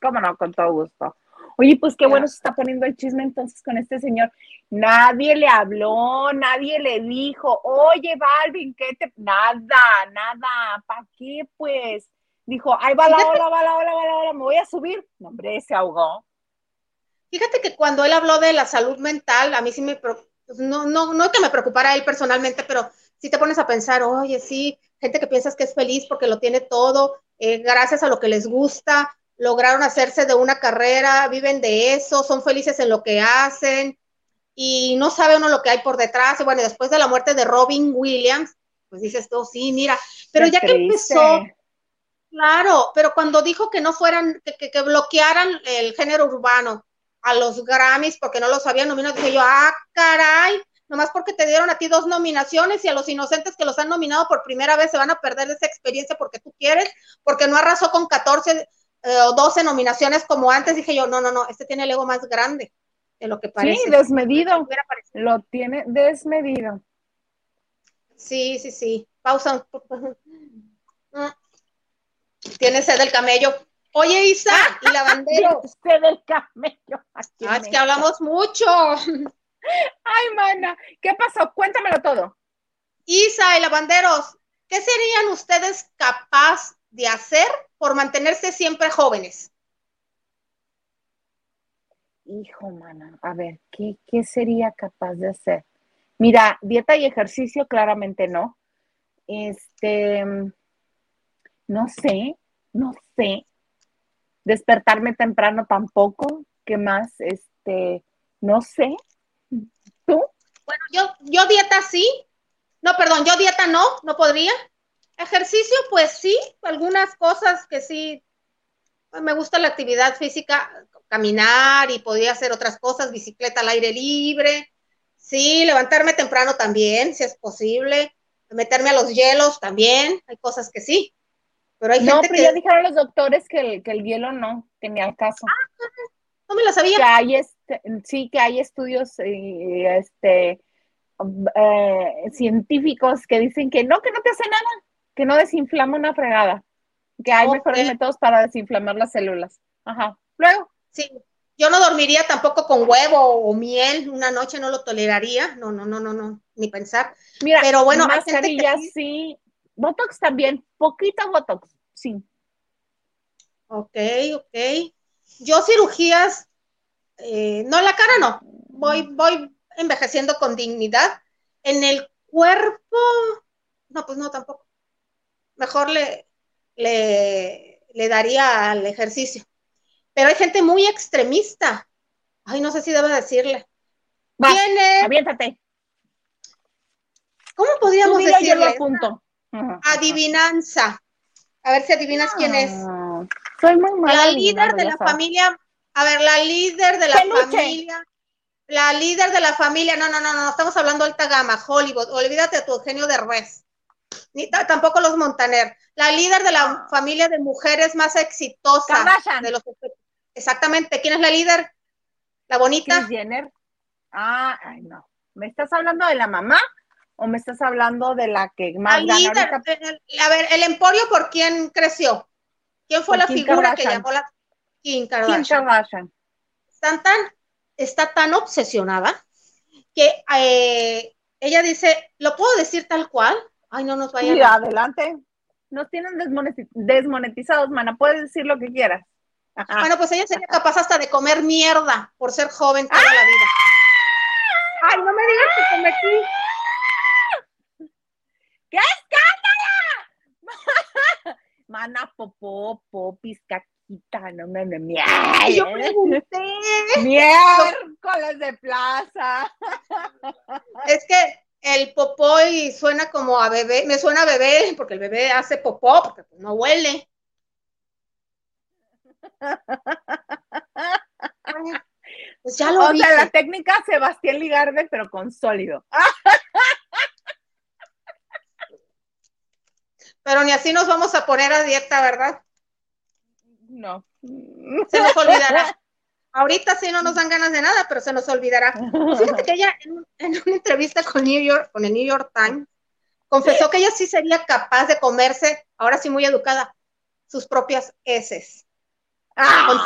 Cómo no, con todo gusto. Oye, pues qué bueno se está poniendo el chisme entonces con este señor. Nadie le habló, nadie le dijo, oye, Balvin, ¿qué te...? Nada, nada, ¿para qué, pues? Dijo, ay, va la ola, va la ola, va la ola, me voy a subir. No, hombre, se ahogó. Fíjate que cuando él habló de la salud mental, a mí sí me... Pues, no, no, no que me preocupara él personalmente, pero sí te pones a pensar, oye, sí, gente que piensas que es feliz porque lo tiene todo, eh, gracias a lo que les gusta, lograron hacerse de una carrera, viven de eso, son felices en lo que hacen y no sabe uno lo que hay por detrás. Y bueno, después de la muerte de Robin Williams, pues dices tú, sí, mira, pero ya que empezó, claro, pero cuando dijo que no fueran, que, que, bloquearan el género urbano a los Grammys porque no los habían nominado, dije yo, ah, caray, nomás porque te dieron a ti dos nominaciones y a los inocentes que los han nominado por primera vez se van a perder esa experiencia porque tú quieres, porque no arrasó con 14 eh, o 12 nominaciones como antes, dije yo, no, no, no, este tiene el ego más grande de lo que parece. Sí, desmedido. Lo tiene desmedido. Sí, sí, sí. Pausa. Tiene sed del camello. Oye, Isa, y la bandera. sed del camello. Ah, es que hablamos mucho. Ay, mana, ¿qué pasó? Cuéntamelo todo. Isa y lavanderos, ¿qué serían ustedes capaz de hacer por mantenerse siempre jóvenes? Hijo, mana, a ver, ¿qué, ¿qué sería capaz de hacer? Mira, dieta y ejercicio claramente no. Este, no sé, no sé. Despertarme temprano tampoco. ¿Qué más? Este, no sé. ¿Tú? Bueno, yo, yo dieta sí. No, perdón, yo dieta no, no podría. Ejercicio, pues sí, algunas cosas que sí, pues me gusta la actividad física, caminar y podría hacer otras cosas, bicicleta al aire libre, sí, levantarme temprano también, si es posible, meterme a los hielos también, hay cosas que sí. Pero hay no, pero ya dijeron los doctores que el, que el hielo no tenía caso. Ah, no me lo sabía. Que hay este, sí, que hay estudios eh, este, eh, científicos que dicen que no, que no te hace nada que no desinflama una fregada, que hay mejores métodos para desinflamar las células. Ajá. Luego. Sí, yo no dormiría tampoco con huevo o miel una noche, no lo toleraría. No, no, no, no, no, ni pensar. Mira, pero bueno, mascarilla sí, Botox también, poquito Botox, sí. Ok, ok. Yo cirugías, eh, no en la cara no, voy, voy envejeciendo con dignidad. En el cuerpo, no, pues no, tampoco mejor le, le, daría al ejercicio. Pero hay gente muy extremista. Ay, no sé si debo decirle. Viene. Aviéntate. ¿Cómo podríamos decirle? Adivinanza. A ver si adivinas quién es. Ah, soy muy mala. La líder de la familia. A ver, la líder de la familia. La líder de la familia. No, no, no, no. Estamos hablando alta gama, Hollywood. Olvídate de tu Eugenio de Res ni tampoco los Montaner, la líder de la ah. familia de mujeres más exitosa de los Exactamente, ¿quién es la líder? La bonita. Jenner. Ah, ay, no. ¿Me estás hablando de la mamá o me estás hablando de la que más la líder, a ver, el emporio por quién creció? ¿Quién fue la figura que llamó la Kim Kardashian? Kim Kardashian. Están tan, está tan obsesionada que eh, ella dice, ¿lo puedo decir tal cual? Ay, no nos vayan. Sí, adelante. Nos tienen desmonetizados, mana. Puedes decir lo que quieras. Bueno, pues ella sería capaz hasta de comer mierda por ser joven toda la vida. Ay, no me digas que cometí. ¡Qué escándalo! Mana, popó, popis, caquita, no me me miel. Yo pregunté. Miércoles de plaza. Es que el popó y suena como a bebé, me suena a bebé, porque el bebé hace popó, porque pues, no huele. Pues ya lo O dije. sea, la técnica Sebastián Ligarde, pero con sólido. Pero ni así nos vamos a poner a dieta, ¿verdad? No. Se nos olvidará. Ahorita sí no nos dan ganas de nada, pero se nos olvidará. Fíjate que ella en, un- en una entrevista con New York, con el New York Times, confesó que ella sí sería capaz de comerse, ahora sí muy educada, sus propias heces. Ah.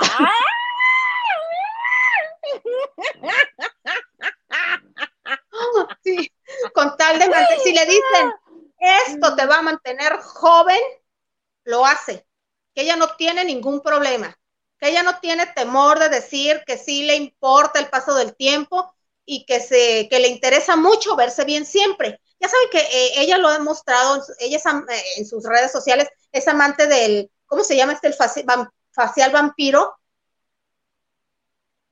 Con tal de mantener, si le dicen, esto te va a mantener joven, lo hace. Que ella no tiene ningún problema. Que ella no tiene temor de decir que sí le importa el paso del tiempo y que, se, que le interesa mucho verse bien siempre. Ya saben que eh, ella lo ha mostrado, en su- ella es eh, en sus redes sociales, es amante del, ¿cómo se llama este? El faci- facial vampiro.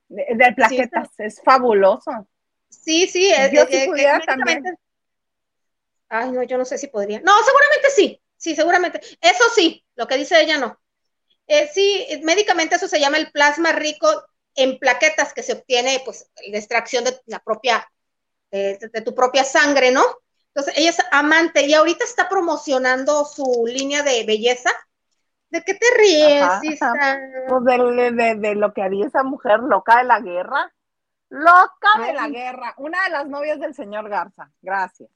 De, de plaquetas, es fabuloso. Sí, sí, es, Yo es- si es- pudiera es también. Ay, no, yo no sé si podría. No, seguramente sí, sí, seguramente. Eso sí, lo que dice ella no. Eh, sí, eh, médicamente eso se llama el plasma rico en plaquetas que se obtiene, pues, de extracción de la propia, eh, de, tu propia sangre, ¿no? Entonces, ella es amante y ahorita está promocionando su línea de belleza. ¿De qué te ríes, Ajá? Pues de, de- de lo que haría esa mujer loca de la guerra. Loca de la guerra. Una de las novias del señor Garza. Gracias.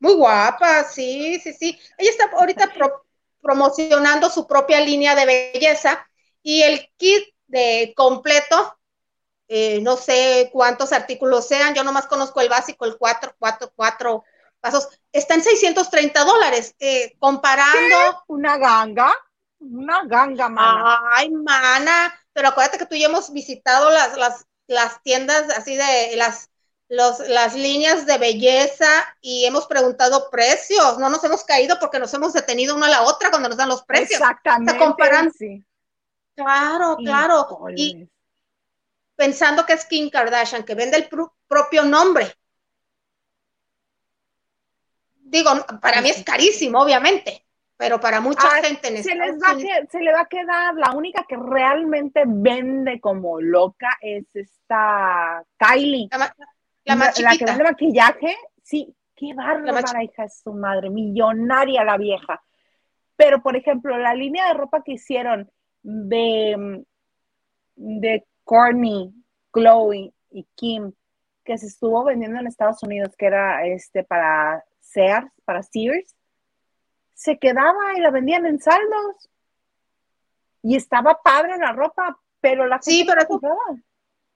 Muy guapa, sí, sí, sí. Ella está ahorita pro- promocionando su propia línea de belleza y el kit de completo, eh, no sé cuántos artículos sean, yo nomás conozco el básico, el 4, 4, 4 pasos, está en 630 dólares, eh, comparando, Una ganga. Una ganga, mana. ay, mana, pero acuérdate que tú y yo hemos visitado las, las, las tiendas así de las los, las líneas de belleza y hemos preguntado precios. No nos hemos caído porque nos hemos detenido una a la otra cuando nos dan los precios. Exactamente. Está comparando. sí. Claro, claro. Y pensando que es Kim Kardashian, que vende el propio nombre. Digo, para mí es carísimo, obviamente, pero para mucha Ah, gente en se, les va que- se le va a quedar, la única que realmente vende como loca es esta Kylie. la, la más La que chiquita. vende maquillaje, sí, qué La bárbara, hija de su madre, millonaria la vieja. Pero, por ejemplo, la línea de ropa que hicieron de, de Courtney, Chloe y Kim, que se estuvo vendiendo en Estados Unidos, que era este para Sears, para Sears, se quedaba y la vendían en saldos. Y estaba padre la ropa, pero la Sí, gente pero no eso- compraba.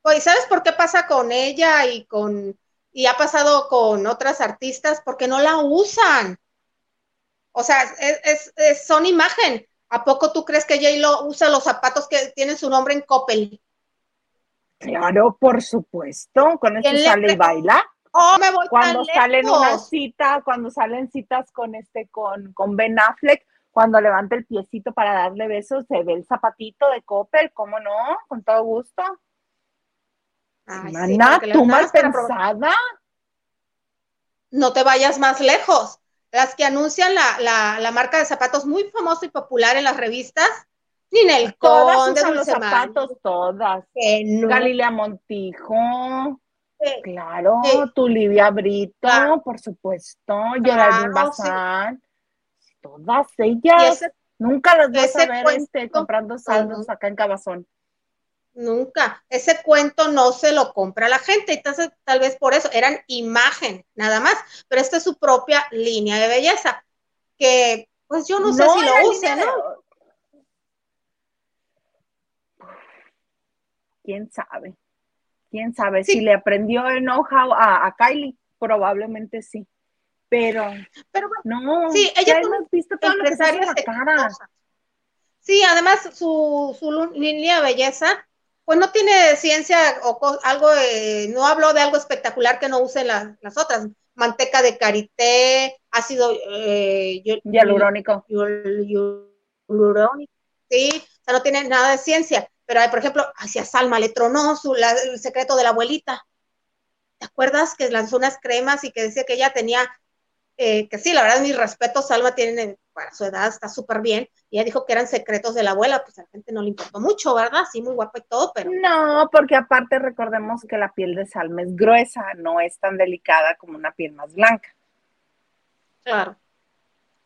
Oye, ¿sabes por qué pasa con ella y con y ha pasado con otras artistas? Porque no la usan. O sea, es, es- es- son imagen. ¿A poco tú crees que J-Lo usa los zapatos que tienen su nombre en Coppel? Claro, por supuesto, con eso ¿Quién le sale y baila. Oh, me voy Cuando tan salen lejos. unas citas, cuando salen citas con este, con, con Ben Affleck, cuando levanta el piecito para darle besos, se ve el zapatito de Coppel, ¿cómo no? Con todo gusto. Ay, Mana, tú mal pensada. No te vayas más lejos. Las que anuncian la, la, la marca de zapatos muy famosa y popular en las revistas, Ninel Todas Conde, usan los zapatos, todas. no, Galilea Montijo, claro, Sí. tu Livia Brito, Claro. por supuesto, Geraldine Claro, sí. Bazán, todas ellas. ese Nunca las vas a ver cuento- este, comprando saldos acá en Cabazón. Nunca. Ese cuento no se lo compra la gente. Entonces, tal vez por eso eran imagen, nada más. Pero esta es su propia línea de belleza. Que, pues yo no, sé si lo use, de- ¿no? ¿Quién sabe? ¿Quién sabe? Sí. Si le aprendió el know-how a, a Kylie, probablemente sí. Pero Pero bueno, no, Sí, ella hemos visto todo lo que la cara. Sí, además su, su línea de belleza, pues no tiene ciencia o algo, eh, no habló de algo espectacular que no usen la- las otras. Manteca de karité, ácido eh, hialurónico, sí, o sea, no tiene nada de ciencia, pero por ejemplo, hacia Salma le tronó su, el secreto de la abuelita. ¿Te acuerdas que lanzó unas cremas y que decía que ella tenía, eh, que sí, la verdad, mis respetos, Salma tiene, para su edad está súper bien, y ella dijo que eran secretos de la abuela, pues a la gente no le importó mucho, ¿verdad? Sí, muy guapa y todo, pero... No, porque aparte recordemos que la piel de Salma es gruesa, no es tan delicada como una piel más blanca. Claro.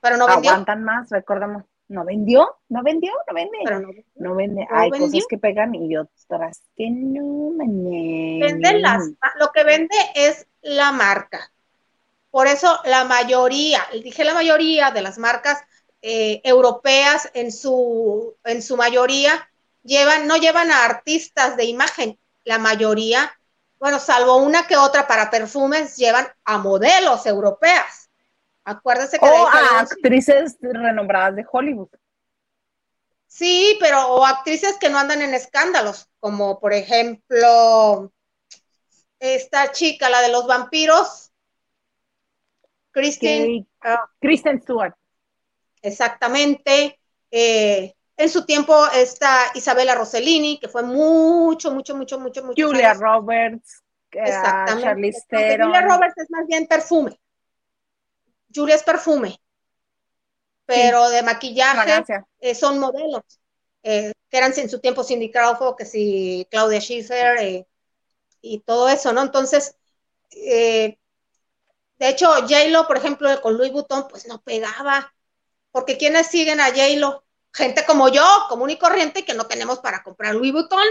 Pero no vendió. Aguantan más, recordemos. ¿No vendió? ¿No vendió? ¿No vende? Pero no, no vende. Hay cosas que pegan y otras que no, mañana. Venden las, lo que vende es la marca. Por eso la mayoría, dije la mayoría de las marcas eh, europeas en su, en su mayoría llevan, no llevan a artistas de imagen, la mayoría, bueno, salvo una que otra para perfumes, llevan a modelos europeas. Acuérdese que... O a actrices renombradas de Hollywood. Sí, pero o actrices que no andan en escándalos, como por ejemplo esta chica, la de los vampiros, Kristen, uh, Kristen Stewart. Exactamente. Eh, en su tiempo está Isabela Rossellini, que fue mucho, mucho, mucho, mucho, mucho. Julia Roberts. Uh, Exactamente. Julia Roberts es más bien perfume. Julia es perfume, pero de maquillaje eh, son modelos, eh, que eran en su tiempo Cindy Crawford, que si Claudia Schiffer eh, y todo eso, ¿no? Entonces, de hecho, J-Lo, por ejemplo, con Louis Vuitton, pues no pegaba, porque quienes siguen a J-Lo? Gente como yo, común y corriente, que no tenemos para comprar Louis Vuitton.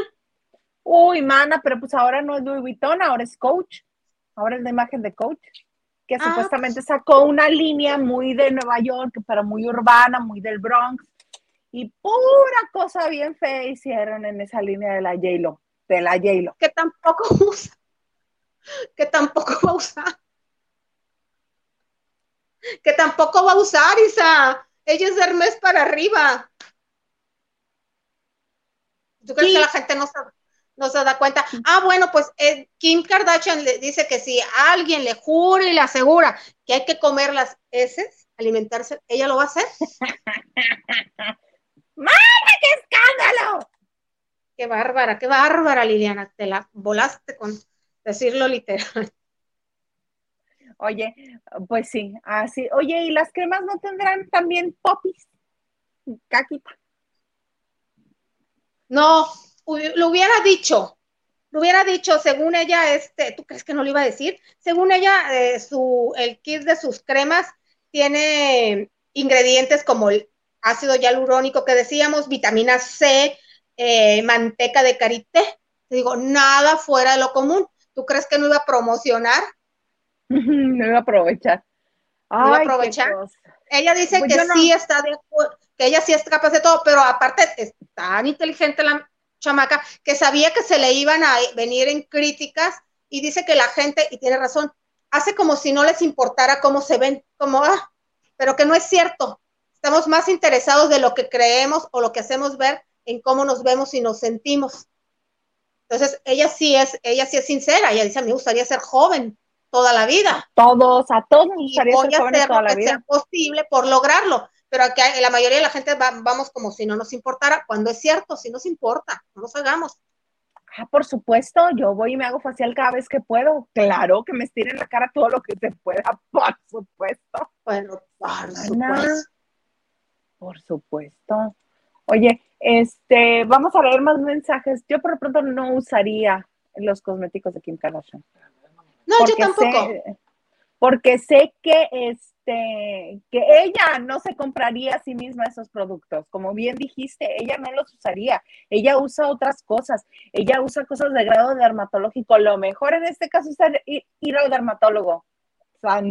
Uy, mana, pero pues ahora no es Louis Vuitton, ahora es Coach. Ahora es la imagen de Coach que ah, supuestamente sacó una línea muy de Nueva York, pero muy urbana, muy del Bronx, y pura cosa bien fea hicieron en esa línea de la J-Lo, de la J-Lo. Que tampoco usa, que tampoco va a usar. Que tampoco va a usar, Isa. Ella es de Hermes para arriba. ¿Tú crees que la gente no se da cuenta. Ah, bueno, pues eh, Kim Kardashian le dice que si alguien le jura y le asegura que hay que comer las heces, alimentarse, ¿ella lo va a hacer? ¡Madre, qué escándalo! Qué bárbara, qué bárbara, Liliana. Te la volaste con decirlo literal. Oye, pues sí, así. Oye, ¿y las cremas no tendrán también popis? Caquita. No, lo hubiera dicho, lo hubiera dicho, según ella, este, ¿tú crees que no lo iba a decir? Según ella, eh, su, el kit de sus cremas tiene ingredientes como el ácido hialurónico que decíamos, vitamina C, eh, manteca de karité. Digo, nada fuera de lo común. ¿Tú crees que no iba a promocionar? no iba a aprovechar. No iba a aprovechar. Ella dice pues que sí está de que ella sí es capaz de todo, pero aparte es tan inteligente la, chamaca, que sabía que se le iban a venir en críticas y dice que la gente, y tiene razón, hace como si no les importara cómo se ven, como, ah, pero que no es cierto. Estamos más interesados de lo que creemos o lo que hacemos ver en cómo nos vemos y nos sentimos. Entonces, ella sí es, ella sí es sincera, ella dice, a mí me gustaría ser joven toda la vida. Todos, a todos nos gustaría ser joven toda la vida. posible por lograrlo pero aquí la mayoría de la gente vamos como si no nos importara, cuando es cierto, si nos importa, no nos hagamos. Ah, por supuesto, yo voy y me hago facial cada vez que puedo. Claro que me estiren la cara todo lo que se pueda, por supuesto. Bueno, por supuesto. Por supuesto. Oye, este, vamos a leer más mensajes. Yo por lo pronto no usaría los cosméticos de Kim Kardashian. No, yo tampoco. porque sé que es este, que ella no se compraría a sí misma esos productos. Como bien dijiste, ella no los usaría. Ella usa otras cosas. Ella usa cosas de grado dermatológico. Lo mejor en este caso es ir, al dermatólogo.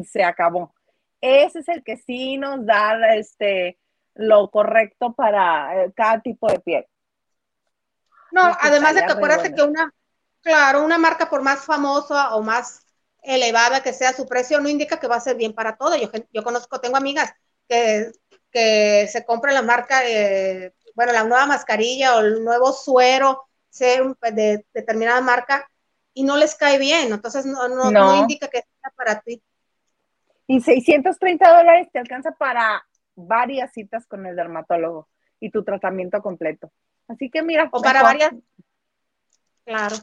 se acabó. Ese es el que sí nos da este, lo correcto para eh, cada tipo de piel. No, además de que acuérdate que una, claro, una marca por más famosa o más elevada que sea su precio, no indica que va a ser bien para todo. Yo, yo conozco, tengo amigas que, que se compran la marca, bueno, la nueva mascarilla o el nuevo suero de determinada marca y no les cae bien, entonces no, no, no. indica que sea para ti. Y 630 dólares te alcanza para varias citas con el dermatólogo. y tu tratamiento completo. Así que mira. O para varias. Claro.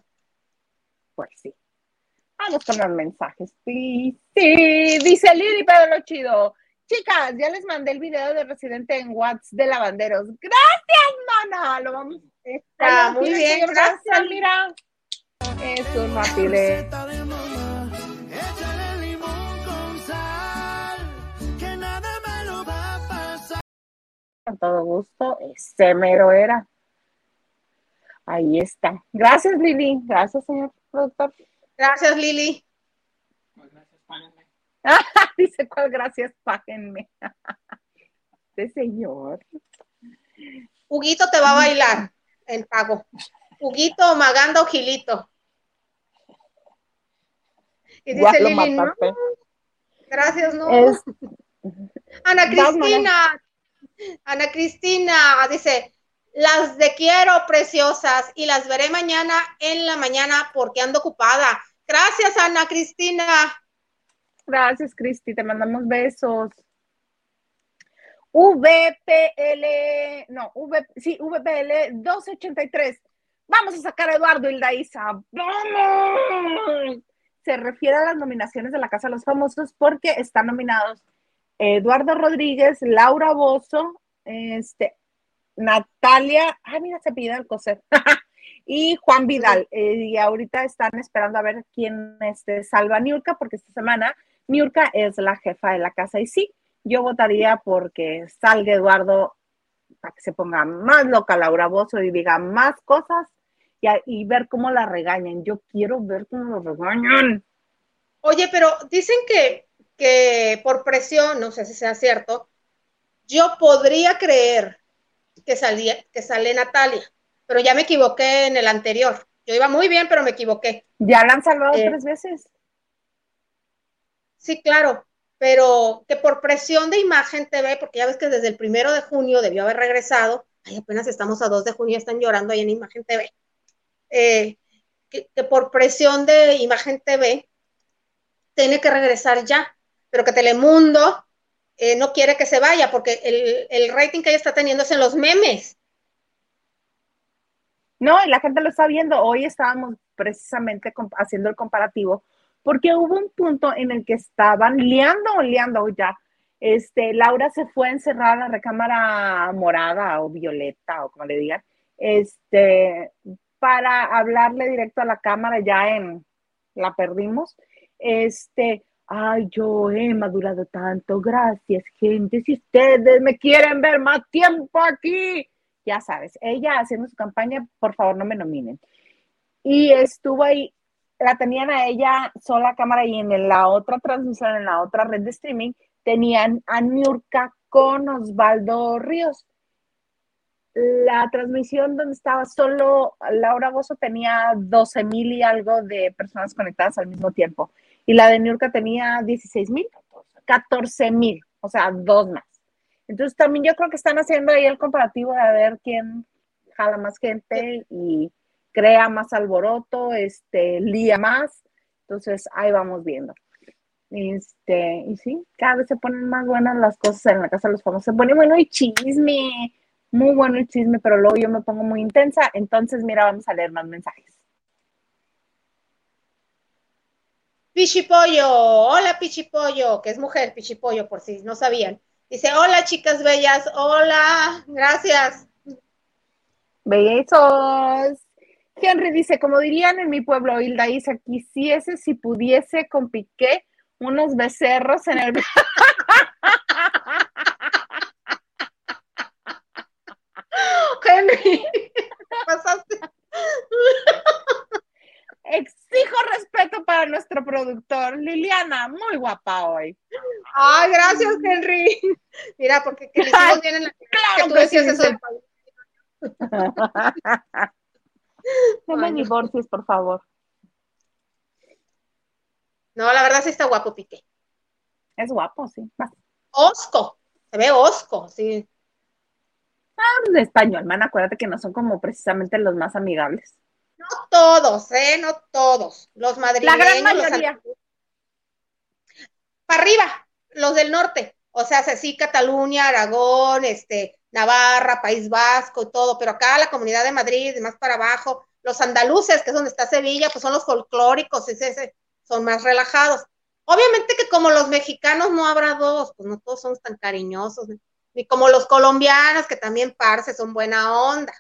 Pues sí. Vamos con los mensajes, please. Sí, dice Lili Pedro Chido. Chicas, ya les mandé el video de Residente en Watts de Lavanderos. Gracias, mana. Lo vamos. Está muy bien, gracias. Mira. Es rapide. Con todo gusto, ese mero era. Ahí está. Gracias, Lili. Gracias, señor productor. Gracias, Lili. Gracias, páguenme. Dice, ¿cuál gracias? Páguenme. Este señor. Huguito te va a bailar el pago. Huguito, Maganda o Gilito. Y dice Lili, no. Gracias, no. Ana Cristina. Ana Cristina dice, las de quiero preciosas y las veré mañana en la mañana porque ando ocupada. Gracias, Ana Cristina. Gracias, Cristi. Te mandamos besos. VPL, no, v, sí, VPL 283. Vamos a sacar a Eduardo Daisa. ¡Vamos! Se refiere a las nominaciones de la Casa de los Famosos porque están nominados Eduardo Rodríguez, Laura Bozo, este, Natalia, ay, mira, se pide el coser, y Juan Vidal. Eh, y ahorita están esperando a ver quién este, salva a Niurka, porque esta semana Niurka es la jefa de la casa. Y sí, yo votaría porque salga Eduardo para que se ponga más loca Laura Bozo y diga más cosas y, y ver cómo la regañan. Yo quiero ver cómo lo regañan. Oye, pero dicen que, que por presión, no sé si sea cierto, yo podría creer que, salía, que sale Natalia, pero ya me equivoqué en el anterior. Yo iba muy bien, pero me equivoqué. Ya la han salvado eh, tres veces. Sí, claro, pero que por presión de Imagen TV, porque ya ves que desde el primero de junio debió haber regresado, ay, apenas estamos a 2 de junio, están llorando ahí en Imagen TV, eh, que, por presión de Imagen TV tiene que regresar ya, pero que Telemundo eh, no quiere que se vaya porque el, el, rating que ella está teniendo es en los memes. No, y la gente lo está viendo. Hoy estábamos precisamente haciendo el comparativo porque hubo un punto en el que estaban liando, liando ya. Este, Laura se fue a encerrar a la recámara morada o violeta o como le digan, este, para hablarle directo a la cámara ya en, la perdimos. Este, Ay, yo he madurado tanto. Gracias, gente. Si ustedes me quieren ver más tiempo aquí, ya sabes, ella haciendo su campaña, por favor, no me nominen. Y estuvo ahí, la tenían a ella sola cámara y en la otra transmisión, en la otra red de streaming, tenían a Niurka con Osvaldo Ríos. La transmisión donde estaba solo Laura Bozo tenía 12 mil y algo de personas conectadas al mismo tiempo y la de York tenía 16 mil, 14 mil, o sea, dos más. Entonces también yo creo que están haciendo ahí el comparativo de ver quién jala más gente y crea más alboroto, este, lía más. Entonces ahí vamos viendo. Este, y sí, cada vez se ponen más buenas las cosas en la casa de los famosos. Se pone bueno y chisme, muy bueno el chisme, pero luego yo me pongo muy intensa. Entonces, mira, vamos a leer más mensajes. Pichipollo, hola Pichipollo, que es mujer, Pichipollo, por si no sabían. Dice, hola chicas bellas, hola, gracias. Besos. Henry dice, como dirían en mi pueblo, Hilda Isa, quisiese si pudiese con Piqué unos becerros en el... Henry, pasaste. Exijo respeto para nuestro productor. Liliana, muy guapa hoy. Ay, gracias, Henry. Mira, porque que hicimos bien en la claro que tú decías eso del No me divorcies, por favor. No, la verdad sí está guapo, Piqué. Es guapo, sí. Osco, se ve osco, sí. Ah, de español, man, acuérdate que no son como precisamente los más amigables. No todos, ¿eh? No todos. Los madrileños. La gran mayoría. Para arriba, los del norte. O sea, sí, Cataluña, Aragón, este, Navarra, País Vasco y todo, pero acá la comunidad de Madrid, más para abajo, los andaluces, que es donde está Sevilla, pues son los folclóricos, ese, son más relajados. Obviamente que como los mexicanos no habrá dos, pues no todos son tan cariñosos, ni como los colombianos, que también parce, son buena onda.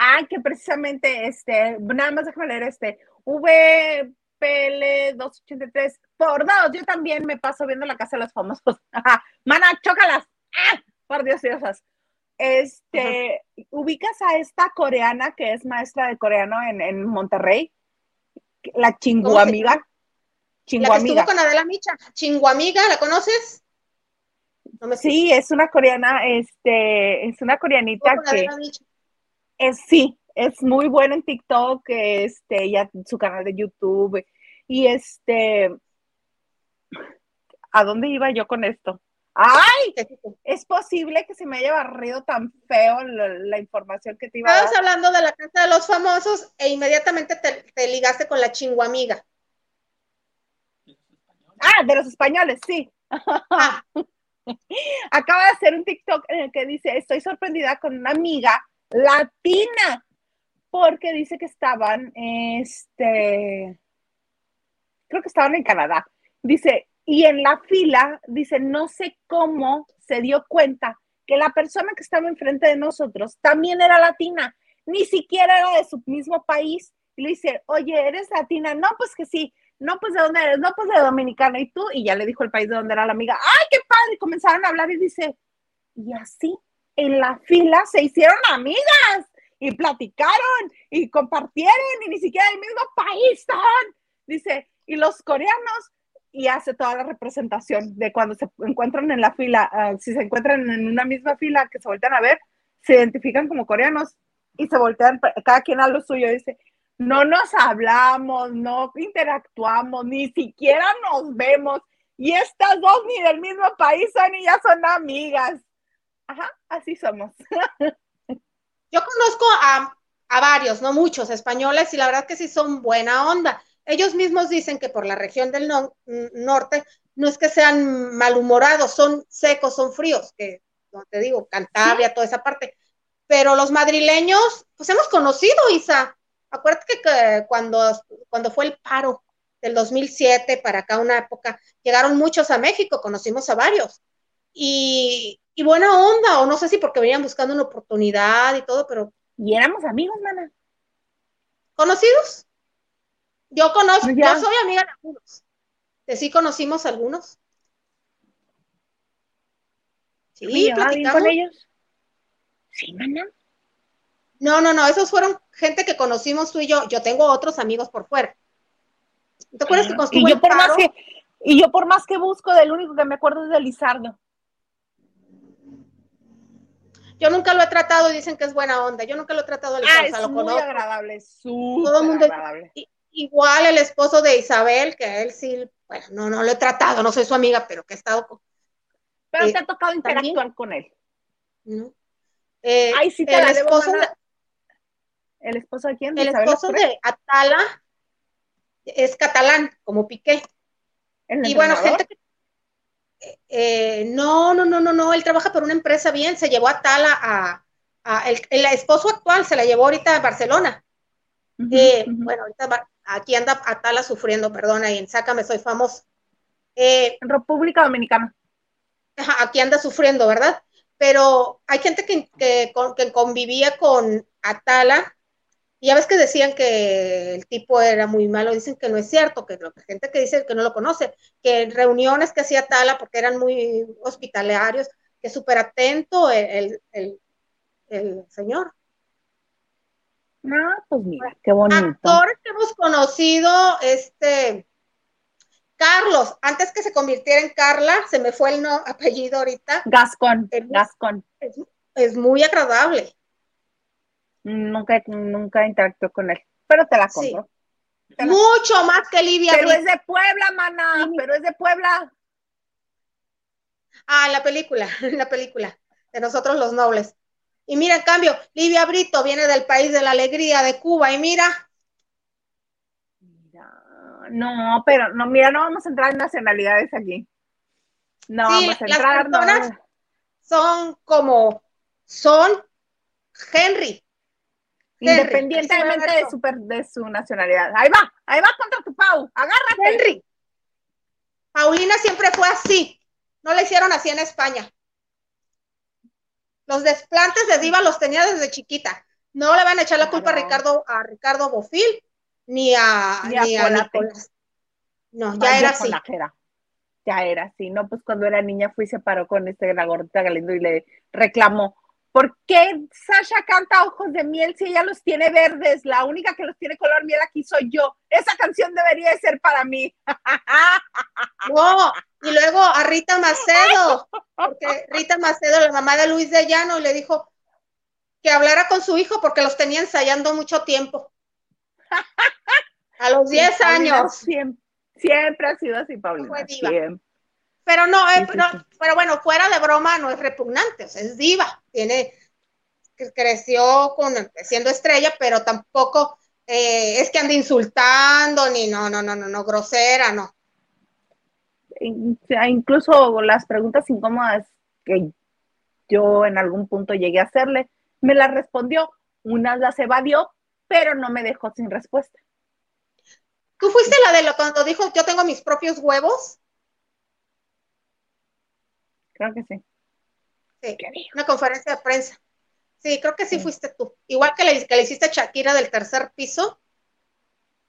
Ah, que precisamente, este, nada más déjame leer este, VPL 283 por dos, yo también me paso viendo la casa de los famosos. Mana, chócalas. ¡Ah! Por Dios, diosas. Este, ubicas a esta coreana que es maestra de coreano en, Monterrey, la chinguamiga. Chinguamiga. La que estuvo con Adela Micha. Chinguamiga, ¿la conoces? sí, es una coreana, este, es una coreanita que es, sí, es muy buena en TikTok, este, ya su canal de YouTube, y este, ¿a dónde iba yo con esto? ¡Ay! Es posible que se me haya barrido tan feo la, información que te iba a dar. Estabas hablando de la casa de los famosos e inmediatamente te, ligaste con la chinguamiga. Ah, de los españoles, sí. Ah. Acaba de hacer un TikTok en el que dice, estoy sorprendida con una amiga latina, porque dice que estaban, este, creo que estaban en Canadá. Dice, y en la fila, dice, no sé cómo se dio cuenta que la persona que estaba enfrente de nosotros también era latina, ni siquiera era de su mismo país. Y le dice, oye, ¿eres latina? No, pues que sí. No, pues de dónde eres? No, pues de Dominicana. ¿Y tú? Y ya le dijo el país de dónde era la amiga. ¡Ay, qué padre! Y comenzaron a hablar y dice, y así en la fila se hicieron amigas y platicaron y compartieron y ni siquiera el mismo país son. Dice, y los coreanos y hace toda la representación de cuando se encuentran en la fila, ah, si se encuentran en una misma fila que se voltean a ver, se identifican como coreanos y se voltean, cada quien a lo suyo, dice, no nos hablamos, no interactuamos, ni siquiera nos vemos, y estas dos ni del mismo país son y ya son amigas. Ajá, así somos. Yo conozco a, a varios, no muchos españoles, y la verdad que sí son buena onda ellos mismos dicen que por la región del norte no es que sean malhumorados, son secos, son fríos, que, te digo, Cantabria, toda esa parte. Pero los madrileños, pues hemos conocido, Isa. Acuérdate que, cuando, cuando fue el paro del 2007 para acá, una época, llegaron muchos a México, conocimos a varios. Y, y buena onda, o no sé si porque venían buscando una oportunidad y todo, pero... Y éramos amigos, mana. ¿Conocidos? Yo conozco, yo soy amiga de algunos. ¿De sí conocimos algunos? Sí, platicamos. con ellos? Sí, mamá. No, no, no, esos fueron gente que conocimos tú y yo. Yo tengo otros amigos por fuera. ¿Te acuerdas que ah, y yo por más que Y yo por más que busco, del único que me acuerdo es de Lizardo. Yo nunca lo he tratado y dicen que es buena onda. Yo nunca lo he tratado a ah, es muy agradable, súper agradable igual el esposo de Isabel, que él sí, bueno, no, no lo he tratado, no soy su amiga, pero que he estado con... Pero te ha tocado interactuar con él. ¿No? Eh, sí te el esposo de, ¿El esposo de quién? el esposo de Atala es catalán, como Piqué. y bueno, gente que eh, no, no, no, no, no, él trabaja por una empresa bien, se llevó a Atala a, a el, el, esposo actual se la llevó ahorita a Barcelona. Eh, bueno, ahorita aquí anda Atala sufriendo, perdona, y en Sácame soy famoso. Eh, en República Dominicana. aquí anda sufriendo, ¿verdad? Pero hay gente que, que, convivía con Atala, y ya ves que decían que el tipo era muy malo, dicen que no es cierto, que la gente que dice que no lo conoce, que en reuniones que hacía Atala, porque eran muy hospitalarios, que súper atento el, el señor. Ah, pues mira, qué bonito. Actor que hemos conocido, este, Carlos, antes que se convirtiera en Carla, se me fue el no, apellido ahorita. Gascon, Gascon. Es, muy agradable. Nunca, nunca interactué con él, pero te la compro. Mucho más que Livia. Pero es de Puebla, mana, pero es de Puebla. Ah, la película, la película, de nosotros los nobles. Y mira, en cambio, Livia Brito viene del país de la alegría de Cuba y mira. Mira, no, pero no, mira, no vamos a entrar en nacionalidades aquí. No vamos a entrar. Las personas, son como son Henry. Henry, Independientemente de su, per- de su nacionalidad. Ahí va, ahí va contra tu Pau. Agárrate. Henry. Paulina siempre fue así. No le hicieron así en España. Los desplantes de diva los tenía desde chiquita. No le van a echar la culpa a. Ricardo, a Ricardo Bofil ni a, Ni a ni a Colate. Nicolás. No, ya era así. la. Ya era así. No, pues cuando era niña fui y se paró con este, la gordita Galindo y le reclamó. ¿Por qué Sasha canta Ojos de Miel si ella los tiene verdes? La única que los tiene color miel aquí soy yo. Esa canción debería de ser para mí. No, y luego a Rita Macedo, porque Rita Macedo, la mamá de Luis de Llano, le dijo que hablara con su hijo porque los tenía ensayando mucho tiempo. A los 10 Sí, Paulina años. Siempre, siempre ha sido así, Paulina. Siempre. Pero no, eh, pero, bueno, fuera de broma, no es repugnante, o sea, es diva, tiene, creció con, siendo estrella, pero tampoco eh, es que ande insultando, ni no, no, no, no, no, grosera, no. In- Incluso las preguntas incómodas que yo en algún punto llegué a hacerle, me las respondió. Unas las evadió, pero no me dejó sin respuesta. ¿Tú fuiste la de lo cuando dijo yo tengo mis propios huevos? Creo que sí. Sí, una conferencia de prensa. Sí, creo que sí Sí. fuiste tú. Igual que le, que le hiciste a Shakira del tercer piso,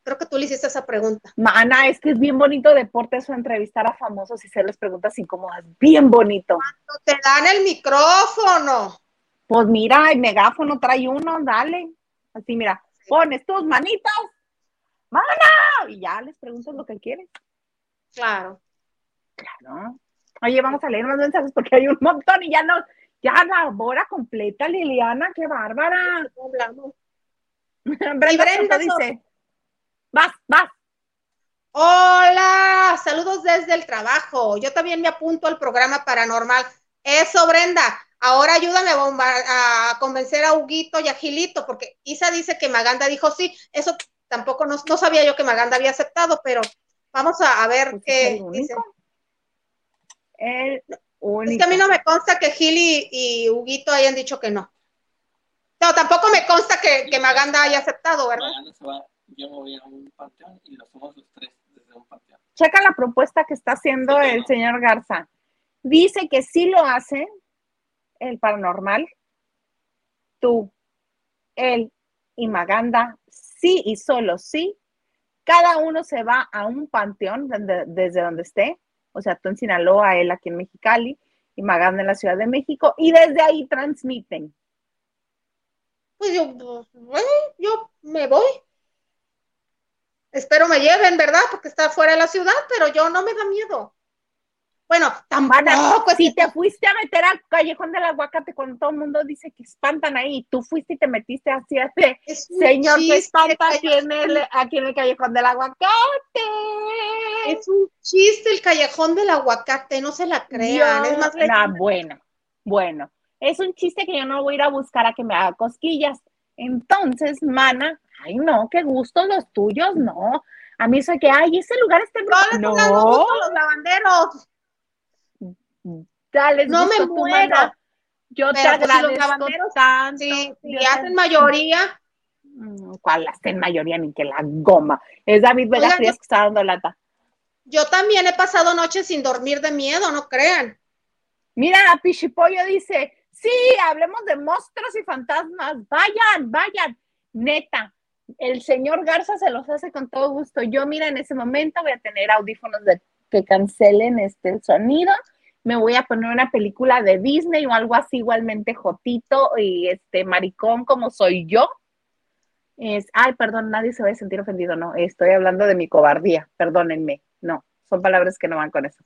creo que tú le hiciste esa pregunta. Mana, es que es bien bonito deporte eso, entrevistar a famosos y hacerles preguntas incómodas. Bien bonito. No te dan el micrófono. Pues mira, el megáfono trae uno, dale. Así, mira, pones tus manitas, mana, y ya les preguntas lo que quieres. Claro. Claro. Oye, vamos a leer más mensajes porque hay un montón y ya no, ya la hora completa, Liliana, qué bárbara. no hablamos. Brenda, Y Brenda dice, vas, vas. Hola, saludos desde el trabajo. Yo también me apunto al programa paranormal. Eso, Brenda. Ahora ayúdame a, convencer a Huguito y a Gilito, porque Isa dice que Maganda dijo sí. Eso tampoco no, no sabía yo que Maganda había aceptado, pero vamos a, a ver Pues es qué el único. Es que a mí no me consta que Gil y, y Huguito hayan dicho que no. No, tampoco me consta que, que Maganda haya aceptado, ¿verdad? Mañana se va, yo me voy a un panteón y lo somos los tres desde un panteón. Checa la propuesta que está haciendo Sí, el no. señor Garza. Dice que sí lo hace el paranormal, tú, él y Maganda, sí y solo sí. Cada uno se va a un panteón desde donde esté, o sea, tú en Sinaloa, él aquí en Mexicali y Maganda en la Ciudad de México, y desde ahí transmiten. Pues yo, bueno, yo me voy. Espero me lleven, ¿verdad? Porque está fuera de la ciudad, pero yo no me da miedo. Bueno, tampoco si te fuiste a meter al callejón del aguacate cuando todo el mundo dice que espantan ahí, tú fuiste y te metiste así, así, es un Señor, que espanta aquí en, el, aquí en el callejón del aguacate. Es un chiste el callejón del aguacate, no se la crean. Yo- es más, no, bueno, bueno. Es un chiste que yo no voy a ir a buscar a que me haga cosquillas. Entonces, mana, ay no, qué gustos los tuyos, no. A mí eso que, ay, ese lugar está no les no, a los lavanderos. Dale no me muero. Yo te los agradezco lavanderos, tanto. Sí, te- hacen mayoría, Mm, ¿Cuál hasta en mayoría? Ni que la goma. Es David Vega Frías que está dando lata. yo también he pasado noches sin dormir de miedo, no crean. Mira, Pichipollo dice, sí, hablemos de monstruos y fantasmas, vayan, vayan, neta, el señor Garza se los hace con todo gusto. Yo, mira, en ese momento voy a tener audífonos de, que cancelen este el sonido, me voy a poner una película de Disney o algo así igualmente jotito y este maricón como soy yo. Es, ay, perdón, nadie se va a sentir ofendido, no, estoy hablando de mi cobardía, perdónenme, no, son palabras que no van con eso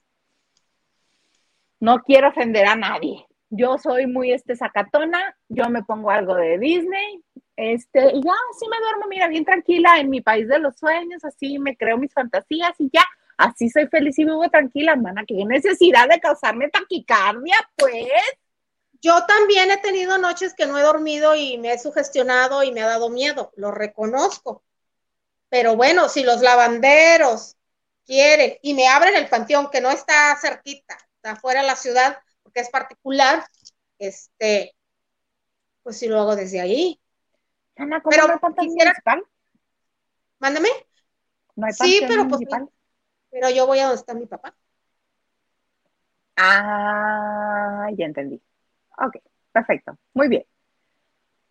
no quiero ofender a nadie. Yo soy muy este sacatona, yo me pongo algo de Disney, este, y ya así me duermo, mira, bien tranquila en mi país de los sueños, así me creo mis fantasías y ya, así soy feliz y vivo tranquila, mana, qué necesidad de causarme taquicardia, pues. Yo también he tenido noches que no he dormido y me he sugestionado y me ha dado miedo, lo reconozco. Pero bueno, si los lavanderos quieren y me abren el panteón que no está cerquita, está fuera de la ciudad, porque es particular, este, pues sí lo hago desde ahí. Ana, ¿cómo Pero no hay quisiera-? Mándame. No hay Sí, pero pues. Pero yo voy a donde está mi papá. Ah, ya entendí. Ok, perfecto. Muy bien.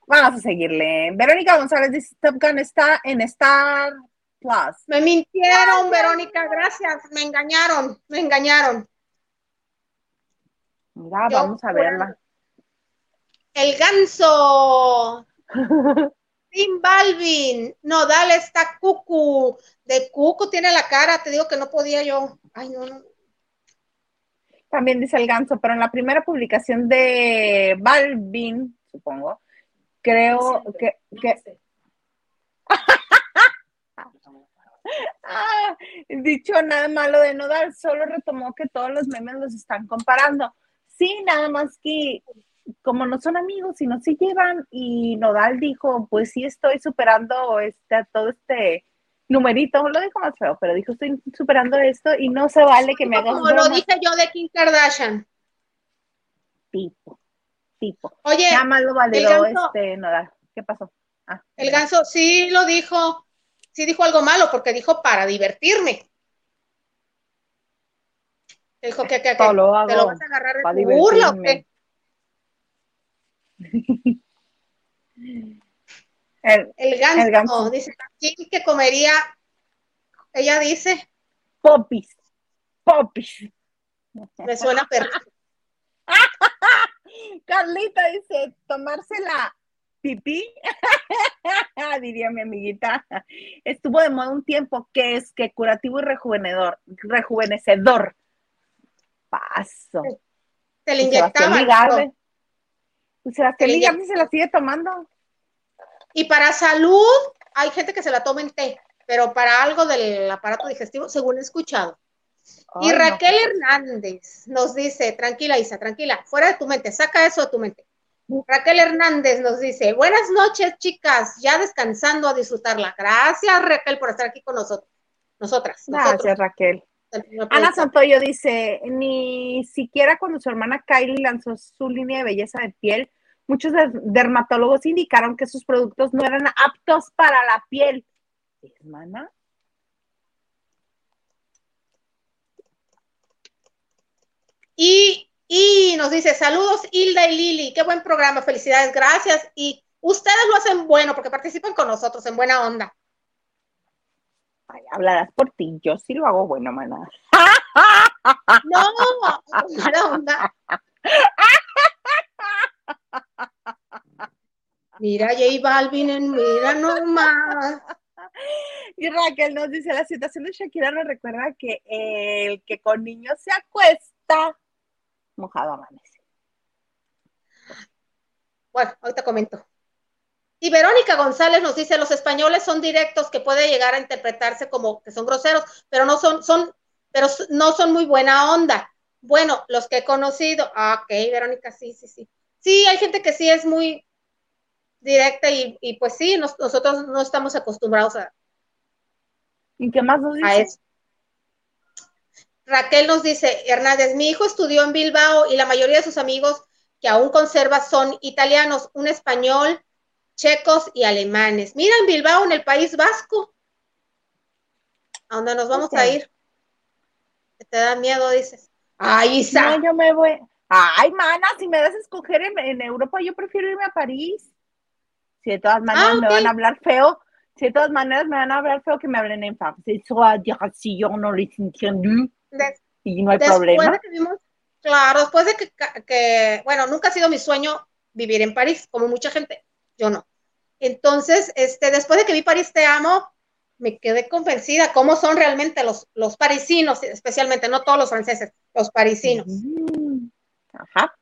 Vamos a seguirle. Verónica González dice, Top Gun está en Star Plus. Me mintieron, Verónica, gracias. Me engañaron, me engañaron. Mira, Yo vamos a verla. El ganso. Tim Balvin. No, dale, está Cucu. De Cucu tiene la cara. Te digo que no podía yo. Ay, no, no. También dice el ganso, pero en la primera publicación de Balvin, supongo, creo que, que Ah, dicho nada malo de Nodal, solo retomó que todos los memes los están comparando. Sí, nada más que como no son amigos y no se llevan, y Nodal dijo, pues sí estoy superando este, todo este numerito, lo dijo más feo, pero dijo, estoy superando esto y no se vale que me hagas Como lo bromas". dije yo de Kim Kardashian. tipo, tipo. Oye, Nada más lo validó ganso- este Nodal. ¿Qué pasó? Ah, el ganso sí lo dijo. Sí dijo algo malo porque dijo para divertirme. Dijo que, que, que Todo lo te lo vas a agarrar de burla o qué. El El ganso, El ganso. dice que comería, ella dice, popis, popis. me suena perfecto. Carlita dice, tomársela pipí, diría mi amiguita. Estuvo de moda un tiempo que es que curativo y rejuvenedor, rejuvenecedor. Paso. Se le Y Sebastián inyectaban. Ligarde. ¿no? Pues Se Ligarde se la sigue tomando. Y para salud, hay gente que se la toma en té, pero para algo del aparato digestivo, según he escuchado. y Ay, Raquel Hernández nos dice, tranquila Isa, tranquila, fuera de tu mente, saca eso de tu mente. Raquel Hernández nos dice, buenas noches chicas, ya descansando a disfrutarla. Gracias Raquel por estar aquí con nosotros. Nosotras, Gracias, nosotros. Raquel. Ana. Santoyo dice, ni siquiera cuando su hermana Kylie lanzó su línea de belleza de piel, muchos der- dermatólogos indicaron que sus productos no eran aptos para la piel. Hermana, Y, y nos dice, saludos Hilda y Lili, qué buen programa, felicidades, gracias. Y ustedes lo hacen bueno porque participan con nosotros en buena onda. Ay, hablarás por ti, yo sí lo hago bueno, mana. No, mala onda. Mira, J Balvin, mira nomás. Y Raquel nos dice, la situación de Shakira nos recuerda que el que con niños se acuesta, mojado amanece. Bueno, ahorita comento. Y Verónica González nos dice, los españoles son directos que puede llegar a interpretarse como que son groseros, pero no son, son, pero no son muy buena onda. Bueno, los que he conocido, ah, ok, Verónica, sí, sí, sí. Sí, hay gente que sí es muy directa y, y pues sí, nos- nosotros no estamos acostumbrados a, ¿Y qué más nos a dice? eso. Raquel nos dice, Hernández, mi hijo estudió en Bilbao y la mayoría de sus amigos que aún conserva son italianos, un español, checos y alemanes. Mira en Bilbao, en el País Vasco, a donde nos vamos a ir. ¿Que ¿Te da miedo, dices? Ay, Isa. No, yo me voy. Ay, mana, si me das a escoger en, en Europa, yo prefiero irme a París. Si de todas maneras Ah, me van a hablar feo, si de todas maneras me van a hablar feo, que me hablen en francés o a dire si yo no les entendí Des- y no hay después problema. de que vimos, claro, después de que, que, bueno, nunca ha sido mi sueño vivir en París, como mucha gente, yo no. Entonces, este, después de que vi París Te Amo, me quedé convencida cómo son realmente los, los parisinos, especialmente, no todos los franceses, los parisinos. Mm, Ajá.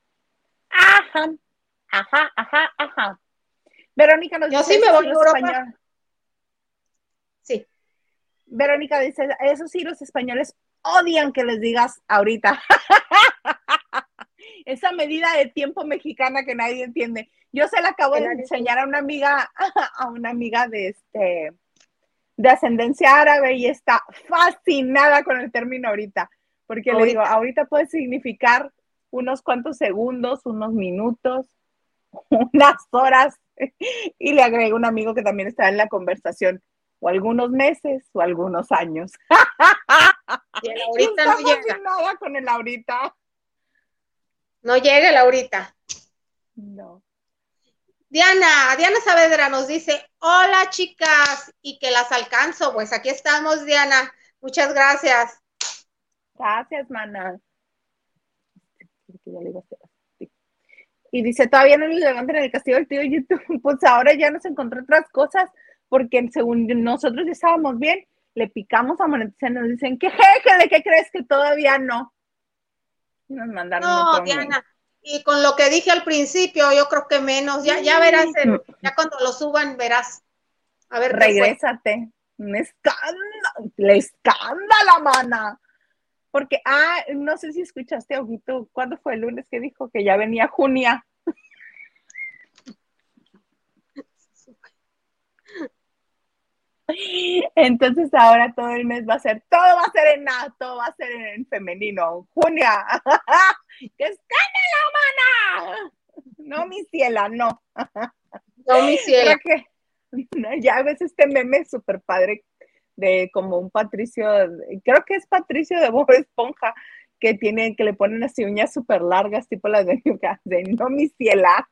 Ajá. Ajá, ajá, ajá. Verónica nos Yo dice, sí me "Esos voy a Europa". españoles- Sí. Verónica dice, eso sí, los españoles odian que les digas ahorita. Esa medida de tiempo mexicana que nadie entiende. Yo se la acabo de enseñar a una amiga, a una amiga de este, de ascendencia árabe y está fascinada con el término ahorita. Porque le digo, Ahorita. puede significar unos cuantos segundos, unos minutos, unas horas. Y le agrego un amigo que también está en la conversación, o algunos meses o algunos años. Y el ahorita no llega. con el ahorita. No llega el ahorita. No. Diana, Diana Saavedra nos dice, hola chicas, y que las alcanzo. Pues aquí estamos, Diana. Muchas gracias. Gracias, mana. Y dice, todavía no le levantan el castigo del tío YouTube. Pues ahora ya nos encontró otras cosas, porque según nosotros ya estábamos bien, le picamos a monetizar nos dicen, ¿qué jeje? ¿Qué crees que todavía no? Mandaron No, Diana. Y con lo que dije al principio, yo creo que menos. Ya, ya verás, en- ya cuando lo suban, verás. A ver. Regrésate. Un escándalo. Le escándala, mana. Porque, ah, no sé si escuchaste, Ojito, ¿cuándo fue el lunes que dijo que ya venía Junia? Entonces ahora todo el mes va a ser, todo va a ser en nada, todo va a ser en femenino. Junia, ¡qué escándalo, mana! No, mi ciela, no. No, mi. Creo que ya ves este meme súper padre de como un Patricio, creo que es Patricio de Bob Esponja, que tiene, que le ponen así uñas súper largas, tipo las de, de no mi ciela.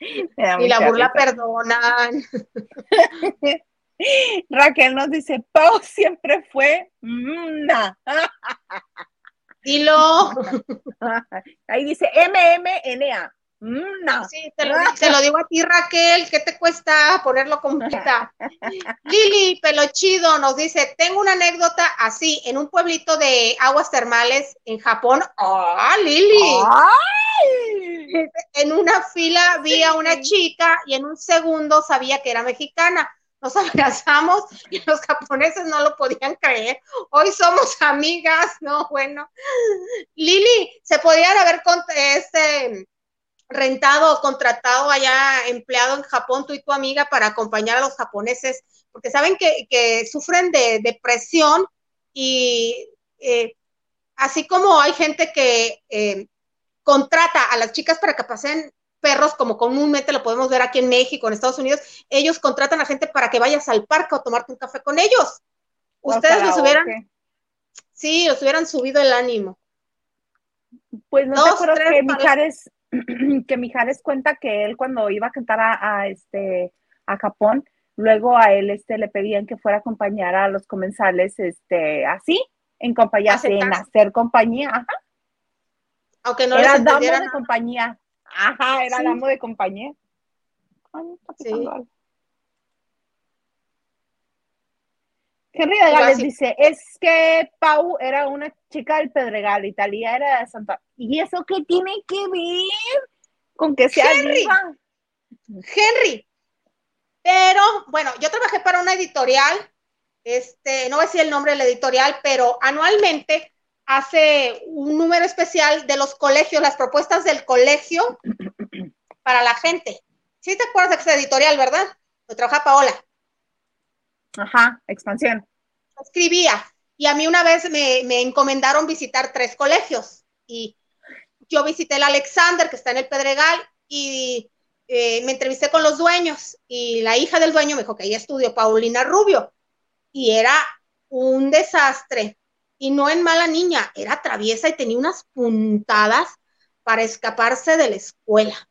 Y la burla risa. perdonan. Raquel nos dice, Pau siempre fue una. Dilo. Ahí dice MMNA. Una. Sí, te lo, te lo digo a ti, Raquel. ¿Qué te cuesta ponerlo completa? Lili Pelochido nos dice: Tengo una anécdota así, en un pueblito de aguas termales en Japón. ¡Ah, Lili! ¡Ay! En una fila vi a una chica y en un segundo sabía que era mexicana. Nos abrazamos y los japoneses no lo podían creer. Hoy somos amigas, no, bueno. Lili, se podían haber con, este, rentado o contratado allá, empleado en Japón, tú y tu amiga, para acompañar a los japoneses, porque saben que, que sufren de depresión y eh, así como hay gente que eh, contrata a las chicas para que pasen perros, como comúnmente lo podemos ver aquí en México, en Estados Unidos, ellos contratan a gente para que vayas al parque o tomarte un café con ellos. Ustedes los hubieran, sí, los hubieran subido el ánimo. Pues no Dos, te acuerdas tres que Mijares, que Mijares cuenta que él cuando iba a cantar a, a, este a Japón, luego a él este le pedían que fuera a acompañar a los comensales, este, así, en compañía, en hacer compañía, ajá, Aunque no era damo de compañía, ajá, era Sí. damo de compañía. Ay, está Sí. picando algo. Henry de Gales dice, es que Pau era una chica del Pedregal y Talía era de Santa. ¿Y eso qué tiene que ver con que sea Henry. Henry. Pero bueno, yo trabajé para una editorial, este, no voy a decir el nombre de la editorial, pero anualmente hace un número especial de los colegios, las propuestas del colegio para la gente. ¿Sí te acuerdas de esa editorial, verdad? Lo trabaja Paola. Ajá, expansión. Escribía. Y a mí una vez me, me encomendaron visitar tres colegios. Y yo visité el Alexander, que está en el Pedregal, y eh, me entrevisté con los dueños. Y la hija del dueño me dijo que ella estudió Paulina Rubio. Y era un desastre. Y no en mala niña, era traviesa y tenía unas puntadas para escaparse de la escuela.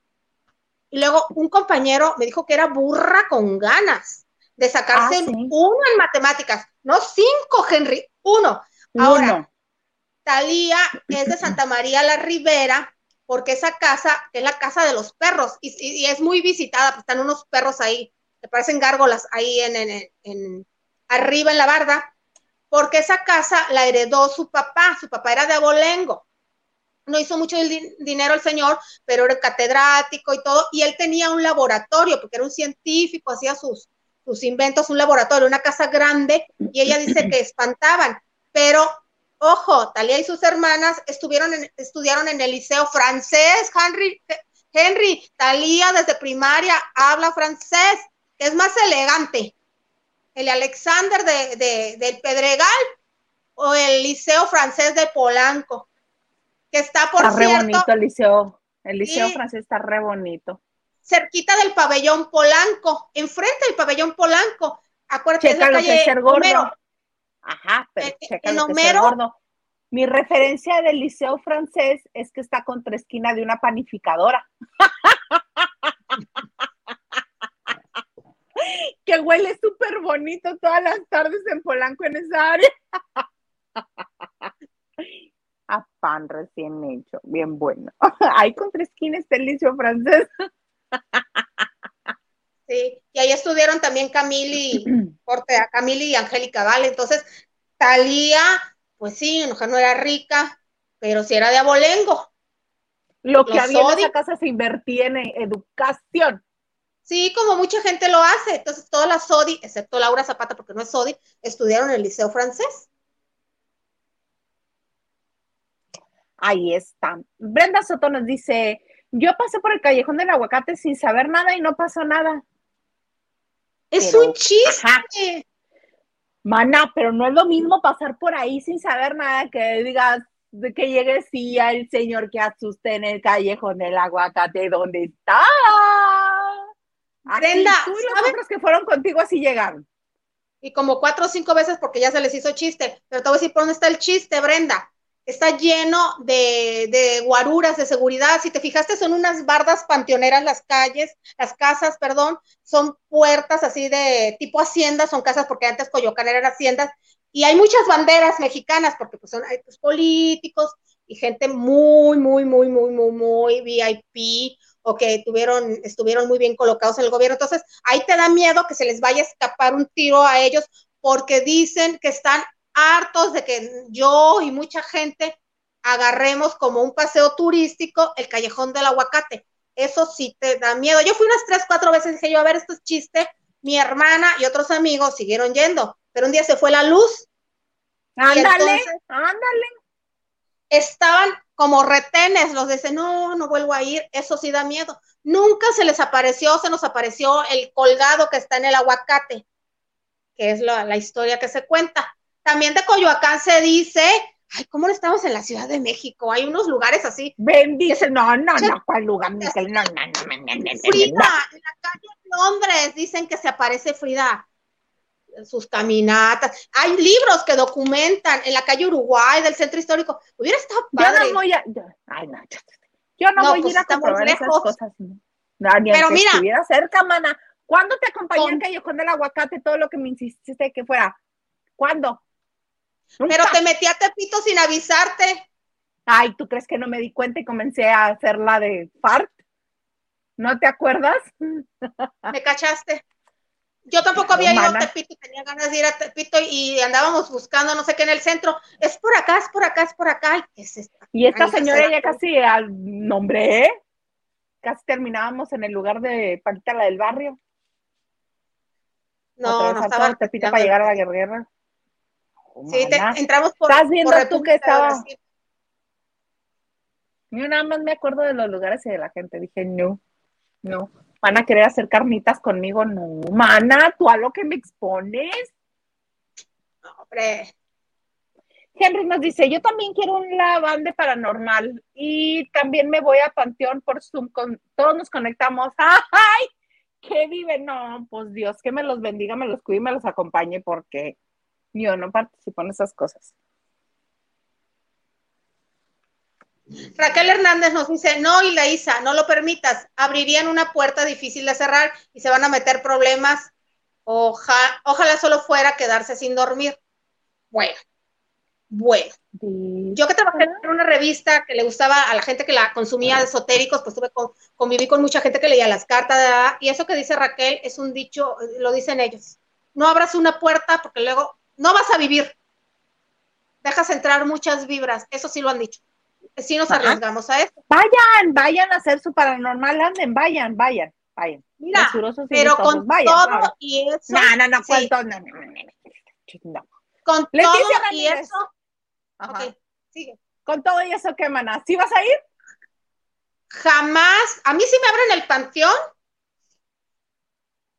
Y luego un compañero me dijo que era burra con ganas de sacarse Ah, sí. uno en matemáticas, no cinco, Henry, uno. Ahora, Uno. Talía es de Santa María la Ribera, porque esa casa es la casa de los perros y, y- y es muy visitada, pues están unos perros ahí, que parecen gárgolas ahí en, en- en- arriba en la barda, porque esa casa la heredó su papá, su papá era de abolengo. No hizo mucho din- dinero el señor, pero era catedrático y todo, y él tenía un laboratorio, porque era un científico, hacía sus, sus inventos, un laboratorio, una casa grande, y ella dice que espantaban, pero ojo, Talía y sus hermanas estuvieron en- estudiaron en el liceo francés, Henry, Henry, Talía desde primaria habla francés, que es más elegante, el Alexander de, de- del Pedregal o el liceo francés de Polanco. que está por Está re cierto bonito el liceo. El liceo francés está re bonito. Cerquita del pabellón Polanco, enfrente del pabellón Polanco. Acuérdate, Checa la calle es ser gordo. Homero. Ajá, pero En- checa en lo Homero- gordo. Mi referencia del liceo francés es que está contra esquina de una panificadora. que huele súper bonito todas las tardes en Polanco en esa área. A pan recién hecho, bien bueno. Ahí contra esquina está el liceo francés. Sí, y ahí estudiaron también Camille y Camille y Angélica Vale. Entonces, Talía, pues sí, no no era rica, pero sí era de abolengo. Lo que Los había en esa casa se invertía en educación. Sí, como mucha gente lo hace. Entonces, todas las Sodi, excepto Laura Zapata, porque no es Sodi, estudiaron en el liceo francés. Ahí está. Brenda Soto nos dice, yo pasé por el callejón del aguacate sin saber nada y no pasó nada. Es Pero, un chiste. ajá. Mana, pero no es lo mismo pasar por ahí sin saber nada que digas que llegue sí al señor que asuste en el callejón del aguacate, ¿dónde está? Brenda, tú y los otros que fueron contigo así llegaron. Y como cuatro o cinco veces porque ya se les hizo chiste. Pero te voy a decir por dónde está el chiste, Brenda. Está lleno de, guaruras de seguridad. Si te fijaste, son unas bardas panteoneras las calles, las casas, perdón. Son puertas así de tipo haciendas, son casas porque antes Coyoacán eran haciendas. Y hay muchas banderas mexicanas porque pues son pues, políticos y gente muy, muy, muy, muy, muy, muy VIP o que tuvieron, estuvieron muy bien colocados en el gobierno. Entonces, ahí te da miedo que se les vaya a escapar un tiro a ellos porque dicen que están hartos de que yo y mucha gente agarremos como un paseo turístico el callejón del aguacate. Eso sí te da miedo. Yo fui unas tres, cuatro veces, dije yo, a ver, esto es chiste. Mi hermana y otros amigos siguieron yendo, pero un día se fue la luz. Ándale, ándale. estaban como retenes, los dicen, no, no vuelvo a ir, eso sí da miedo. Nunca se les apareció, se nos apareció el colgado que está en el aguacate, que es la, la historia que se cuenta. También de Coyoacán se dice, ay, ¿cómo no estamos en la Ciudad de México? Hay unos lugares así. Bendice, no, no, no, ¿cuál lugar? No, no, no, no, no, no, no, Frida, en la calle Londres, dicen que se aparece Frida en sus caminatas. Hay libros que documentan en la calle Uruguay del centro histórico. Hubiera estado Yo padre. no voy a, yo, ay, no, yo, yo no, No, voy pues a ir a comprobar esas lejos. cosas. No, ni Pero mira. estuviera cerca, mana. ¿Cuándo te acompañé al callejón del aguacate? Todo lo que me insististe que fuera. ¿Cuándo? Nunca. Pero te metí a Tepito sin avisarte. Ay, ¿tú crees que no me di cuenta y comencé a hacer la de fart? ¿No te acuerdas? Me cachaste. Yo tampoco había ido a. Tepito, tenía ganas de ir a Tepito y andábamos buscando no sé qué en el centro. Es por acá, es por acá, es por acá. Ay, ¿qué es esta? Y esta Ay, señora ya casi al nombre, ¿eh? Casi terminábamos en el lugar de Paquita, la del barrio. No, no estaba. Tepito para llegar a la guerrera. Sí, te- entramos por. Estás viendo por tú que estaba-. Yo nada más me acuerdo de los lugares y de la gente. Dije, no, no. Van a querer hacer carnitas conmigo. No, mana, tú a lo que me expones. No, hombre. Henry nos dice, yo también quiero un lavande paranormal y también me voy a Panteón por Zoom. Con, todos nos conectamos. ¡Ay! ¿Qué vive? No, pues Dios, que me los bendiga, me los cuide y me los acompañe porque yo no participo en esas cosas. Raquel Hernández nos dice, no, y la Isa, no lo permitas, abrirían una puerta difícil de cerrar y se van a meter problemas. Oja- ojalá solo fuera quedarse sin dormir. Bueno, bueno. Yo que trabajé en una revista que le gustaba a la gente que la consumía de esotéricos, pues tuve con, conviví con mucha gente que leía las cartas, ¿verdad? y eso que dice Raquel es un dicho, lo dicen ellos. No abras una puerta porque luego no vas a vivir. Dejas entrar muchas vibras, eso sí lo han dicho. Sí nos Ajá. arriesgamos a eso. Vayan, vayan a hacer su paranormal, anden, vayan, vayan, vayan. Mira, pero con vayan, todo y eso, No, no, no, sí. cuento, no, no, no, no, no, no. con Leticia todo y eso, Ajá. ok, sigue. Con todo y eso, ¿qué, mana? ¿Sí vas a ir? Jamás, a mí sí me abren el panteón.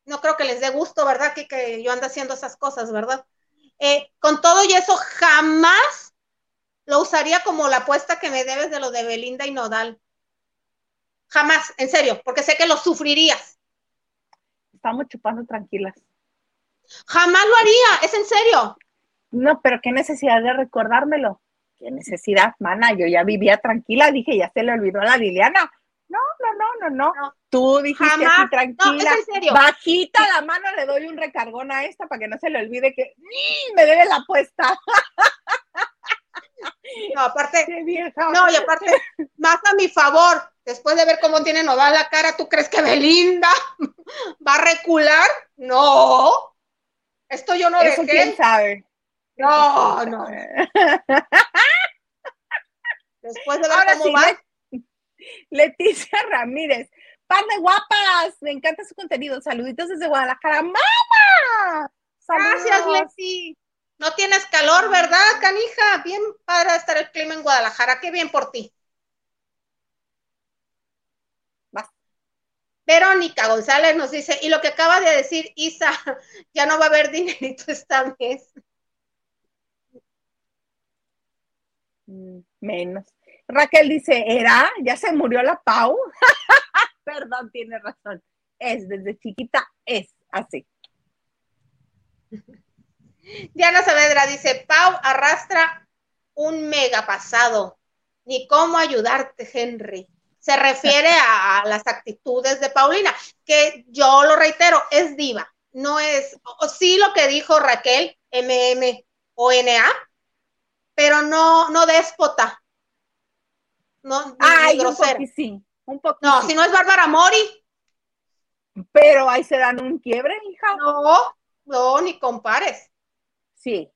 No creo que les dé gusto, ¿verdad? Que, que yo ando haciendo esas cosas, ¿verdad? Eh, con todo y eso, jamás lo gozaría como la apuesta que me debes de lo de Belinda y Nodal. Jamás, en serio, porque sé que lo sufrirías. Estamos chupando tranquilas. Jamás lo haría, es en serio. No, pero qué necesidad de recordármelo. Qué necesidad, mana. Yo ya vivía tranquila, dije, ya se le olvidó a la Liliana. No, no, no, no, no. Tú dijiste así tranquila. No, es en serio. Bajita la mano, le doy un recargón a esta para que no se le olvide que me debe la apuesta. No, aparte, Qué vieja. no, y aparte, más a mi favor, después de ver cómo tiene Nodal la cara, ¿tú crees que Belinda va a recular? No. Esto yo no Eso quién dejé. sabe. No, no. Después de ver Ahora cómo sí, va. Le- Leticia Ramírez. Pan de guapas, me encanta su contenido. Saluditos desde Guadalajara. Gracias, Saludos. Leti. No tienes calor, ¿verdad, canija? Bien para estar el clima en Guadalajara. Qué bien por ti. Vas. Verónica González nos dice, y lo que acaba de decir Isa, ya no va a haber dinerito esta vez. Mm, Menos. Raquel dice, ¿era? ¿Ya se murió la Pau? Perdón, tiene razón. Es, desde chiquita es así. Diana Saavedra dice, Pau arrastra un mega pasado. Ni cómo ayudarte, Henry. Se refiere a, las actitudes de Paulina, que yo lo reitero, es diva. No es, o sí lo que dijo Raquel, MM o NA, pero no, no déspota. No, Ay, un grosera. poquitín, un poquito. No, si no es Bárbara Mori, Pero ahí se dan un quiebre, hija. no, no, ni compares. Sí,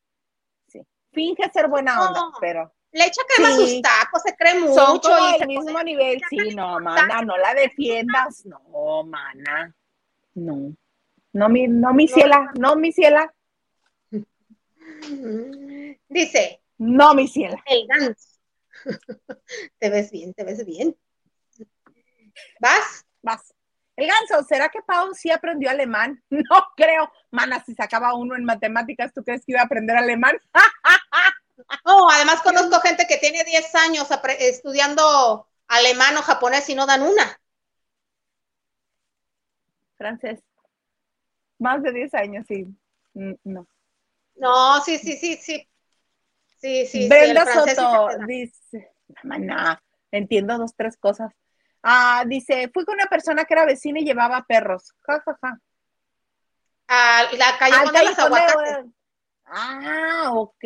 sí. Finge ser buena No. onda, pero Le echa crema a Sí. sus tacos, se cree son mucho como y del mismo nivel. Sí, no, mana, no la defiendas. No, mana. No. No, mi, no, mi ciela, no, mi ciela, Dice, no, mi ciela. el ganso. te ves bien, te ves bien. ¿Vas? Vas. El ganso, ¿será que Pau sí aprendió alemán? No creo. Mana, si sacaba uno en matemáticas, ¿tú crees que iba a aprender alemán? No, además conozco gente que tiene 10 años estudiando alemán o japonés y no dan una. Francés. Más de 10 años, sí. Mm, No. No, sí, sí, sí, sí. Sí, sí, Brenda sí Soto dice, maná, entiendo dos, tres cosas. Ah, dice, fui con una persona que era vecina y llevaba perros. Ja, ja, ja. Ah, la callejón Al de los de- aguacates. Ah, ok.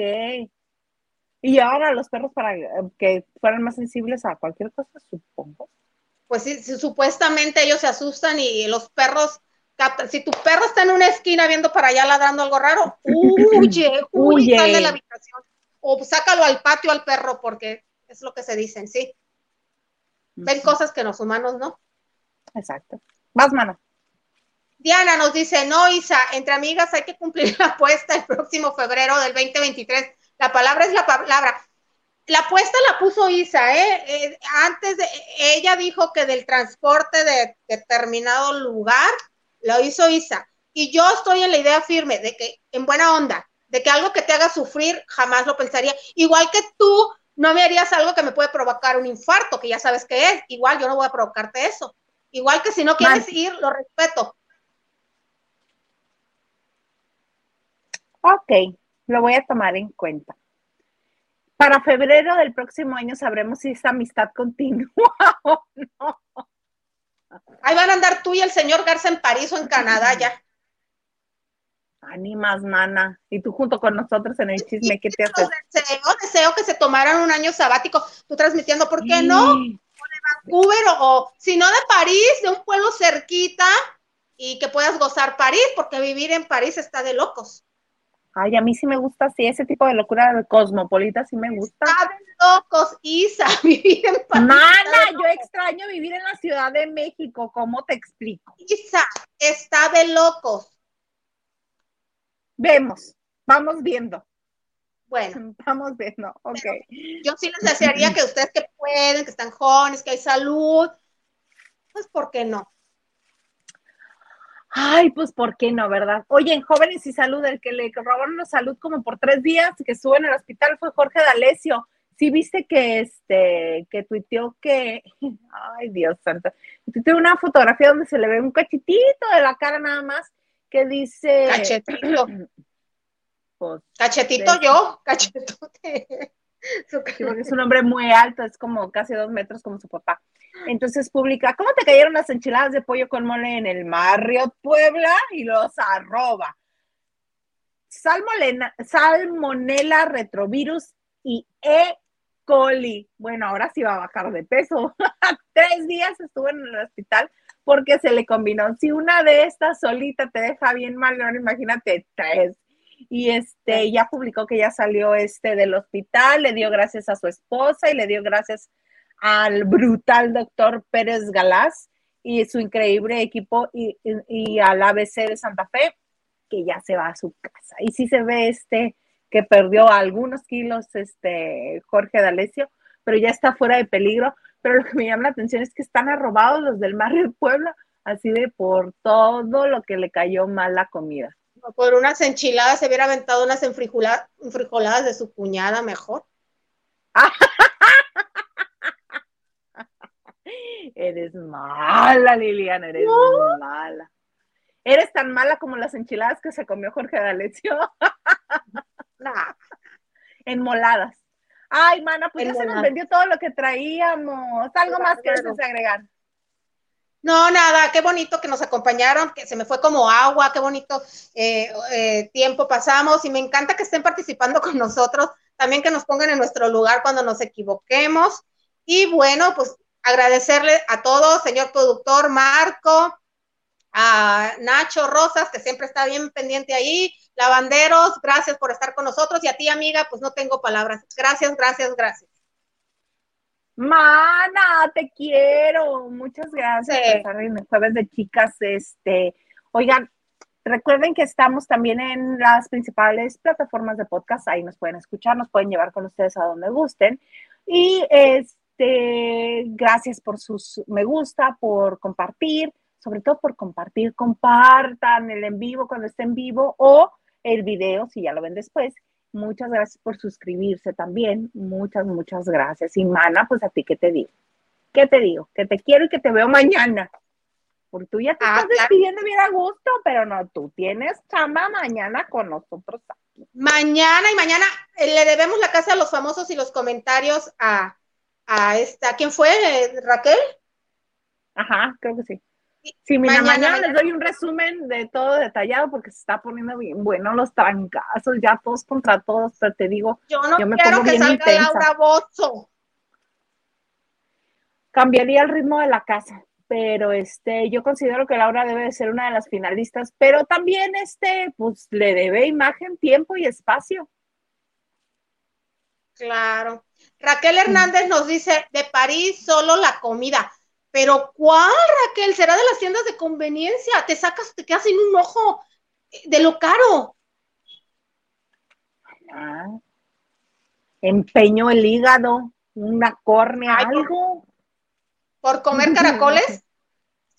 Y llevaban a los perros para eh, que fueran más sensibles a cualquier cosa, supongo. Pues sí, sí, supuestamente ellos se asustan y los perros. Si tu perro está en una esquina viendo para allá ladrando algo raro, huye, huye, Huye. sal de la habitación. O sácalo al patio al perro, porque es lo que se dicen, sí. Ven cosas que los humanos no. Exacto. Vas, mana. Diana nos dice, no, Isa, entre amigas hay que cumplir la apuesta el próximo febrero del 2023. La palabra es la palabra. La apuesta la puso Isa, ¿eh? Eh, antes de, ella dijo que del transporte de determinado lugar lo hizo Isa. Y yo estoy en la idea firme de que, en buena onda, de que algo que te haga sufrir jamás lo pensaría. Igual que tú no me harías algo que me puede provocar un infarto, que ya sabes qué es. Igual yo no voy a provocarte eso. Igual que si no quieres Man. ir, lo respeto. Ok, lo voy a tomar en cuenta. Para febrero del próximo año sabremos si esta amistad continúa o no. Ahí van a andar tú y el señor Garza en París o en Canadá ya. Ánimas, mana. Y tú junto con nosotros en el chisme, ¿qué te haces? deseo, deseo que se tomaran un año sabático, tú transmitiendo, ¿por qué no? Vancouver o, o si no de París, de un pueblo cerquita y que puedas gozar París, porque vivir en París está de locos. Ay, a mí sí me gusta, sí, ese tipo de locura de cosmopolita sí me gusta. Está de locos, Isa, vivir en París. Mana, yo extraño vivir en la Ciudad de México, ¿cómo te explico? Isa, está de locos. Vemos, vamos viendo, Bueno, vamos viendo, ok. yo sí les desearía que ustedes que pueden, que están jóvenes, que hay salud, pues ¿por qué no? Ay, pues, ¿por qué no, verdad? Oye, en Jóvenes y Salud, el que le robaron la salud como por tres días, que estuvo en el hospital fue Jorge D'Alessio. sí viste que este, que tuiteó que, ay Dios santo, tuiteó una fotografía donde se le ve un cachitito de la cara nada más que dice. Cachetito. pues, Cachetito de- yo, cachetote. Su Sí, porque es un hombre muy alto, es como casi dos metros como su papá. Entonces publica, ¿cómo te cayeron las enchiladas de pollo con mole en el Marriott Puebla? Y los arroba. Salmonella, salmonella retrovirus y E. coli. Bueno, ahora sí va a bajar de peso. Tres días estuvo en el hospital porque se le combinó. Si una de estas solita te deja bien mal, ahora imagínate tres. Y este ya publicó que ya salió este del hospital, le dio gracias a su esposa y le dio gracias al brutal doctor Pérez Galás y su increíble equipo y, y- y al ABC de Santa Fe, que ya se va a su casa. Y sí se ve este que perdió algunos kilos este Jorge D'Alessio, pero ya está fuera de peligro. Pero lo que me llama la atención es que están arrobados los del Marriott Puebla, así de por todo lo que le cayó mal la comida. Por unas enchiladas se hubiera aventado unas enfrijoladas de su cuñada mejor. Eres mala, Liliana, eres mala. Eres tan mala como las enchiladas que se comió Jorge D'Alessio Nah, enmoladas. Ay, mana, pues ya se nos vendió todo lo que traíamos. Algo más que Claro. agregar. No, nada, qué bonito que nos acompañaron, que se me fue como agua, qué bonito eh, eh, tiempo pasamos y me encanta que estén participando con nosotros, también que nos pongan en nuestro lugar cuando nos equivoquemos. Y bueno, pues agradecerle a todos, señor productor Marco, a Nacho Rosas, que siempre está bien pendiente ahí, Lavanderos, gracias por estar con nosotros y a ti, amiga, pues no tengo palabras. Gracias, gracias, gracias. Mana, te quiero. Muchas gracias Sí. por estar jueves de chicas. Este, oigan, recuerden que estamos también en las principales plataformas de podcast. Ahí nos pueden escuchar, nos pueden llevar con ustedes a donde gusten. Y este, gracias por sus me gusta, por compartir, sobre todo por compartir. Compartan el en vivo cuando esté en vivo o el video si ya lo ven después. Muchas gracias por suscribirse también. Muchas, muchas gracias. Y Mana, pues a ti, ¿qué te digo? ¿Qué te digo? Que te quiero y que te veo mañana. Porque tú ya te Ah, estás claro. despidiendo bien a gusto, pero no, tú tienes chamba mañana con nosotros. Mañana y mañana eh, le debemos la casa a los famosos y los comentarios a, a esta. ¿Quién fue? Eh, ¿Raquel? Ajá, creo que sí. Sí, Mañana, mañana, les doy un resumen de todo detallado porque se está poniendo bien bueno los trancazos, ya todos contra todos, pero te digo, Yo no Yo me quiero que salga intensa. Laura Bozzo. cambiaría el ritmo de la casa, pero este, yo considero que Laura debe de ser una de las finalistas, pero también este, pues le debe imagen, tiempo y espacio. Claro. Raquel Hernández nos dice, de París solo la comida. Pero ¿cuál, Raquel? ¿Será de las tiendas de conveniencia? Te sacas, te quedas sin un ojo de lo caro. Ah. Empeño el hígado, una córnea, Ay, algo. Por comer caracoles.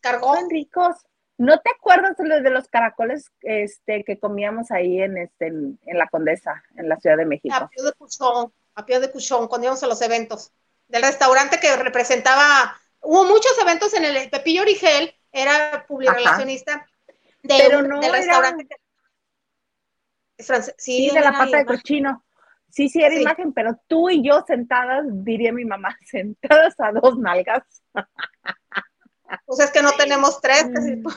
Cargó. Son ricos. ¿No te acuerdas de los, caracoles este, que comíamos ahí en, este, en, en la Condesa, en la Ciudad de México? A pie de cuchón, a pie de cuchón, cuando íbamos a los eventos. Del restaurante que representaba, hubo muchos eventos en el Pepillo Origel, era publirelacionista de, Pero un- no del restaurante. Sí, Sí, de la pata de cochino. Sí, sí, era Sí. imagen, pero tú y yo sentadas, diría mi mamá, sentadas a dos nalgas. Pues es que no tenemos tres. Mm.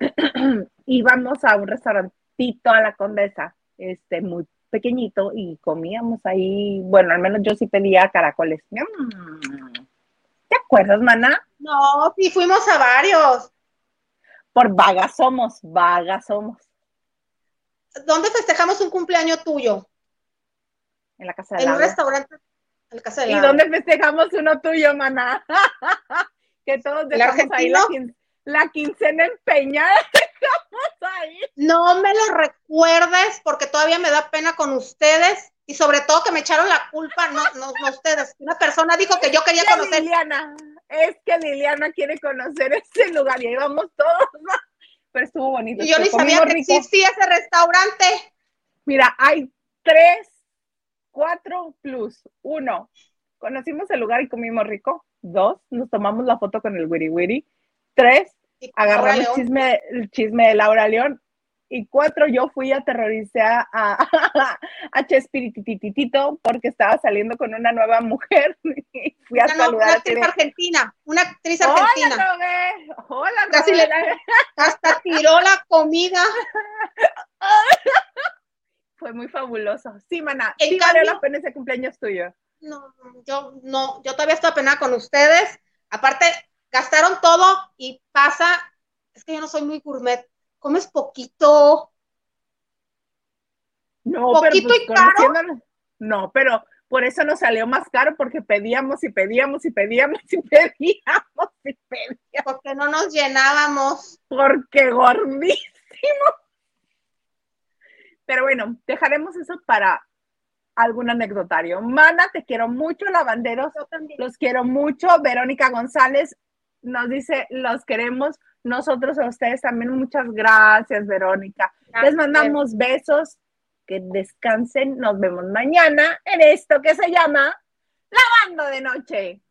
Íbamos a un restaurantito a la Condesa, este, muy pequeñito, y comíamos ahí, bueno, al menos yo sí pedía caracoles. ¿Te acuerdas, mana? No, sí fuimos a varios. Por vagas somos, vagas somos, ¿Dónde festejamos un cumpleaños tuyo? en la casa de En un restaurante. En la casa de ¿Y dónde festejamos uno tuyo, maná? que todos dejamos ahí la, quin- la quincena empeñada. Dejamos ahí. No me lo recuerdes porque todavía me da pena con ustedes y sobre todo que me echaron la culpa, no, no, no ustedes. Una persona dijo que yo quería Que conocer. Liliana, es que Liliana quiere conocer ese lugar y ahí vamos todos. Pero estuvo bonito. Y yo ni sabía que rico. existía ese restaurante. Mira, hay tres cuatro plus. Uno, conocimos el lugar y comimos rico. Dos, nos tomamos la foto con el Wiri Wiri. Tres, agarramos el chisme, el chisme de Laura León. Y cuatro, yo fui a aterrorizar a, a Chespiritititito porque estaba saliendo con una nueva mujer. Y fui a no, saludar una a actriz argentina, una actriz Hola, argentina. Hola, Casi le- Hasta tiró la comida. Fue muy fabuloso. Sí, mana. En sí, valió cambio- la pena ese cumpleaños tuyo. No, yo no, yo todavía estoy apenada con ustedes. Aparte, gastaron todo y pasa, es que yo no soy muy gourmet. Comes poquito. No, Poquito pero y pues, conociéndonos- No, pero por eso nos salió más caro porque pedíamos y pedíamos y pedíamos y pedíamos y pedíamos porque no nos llenábamos. porque gordísimo. Pero bueno, dejaremos eso para algún anecdotario. Mana, te quiero mucho, lavanderos. Yo también. Los quiero mucho. Verónica González nos dice, los queremos. Nosotros a ustedes también. Muchas gracias, Verónica. Les mandamos besos. Que descansen. Nos vemos mañana en esto que se llama Lavando de Noche.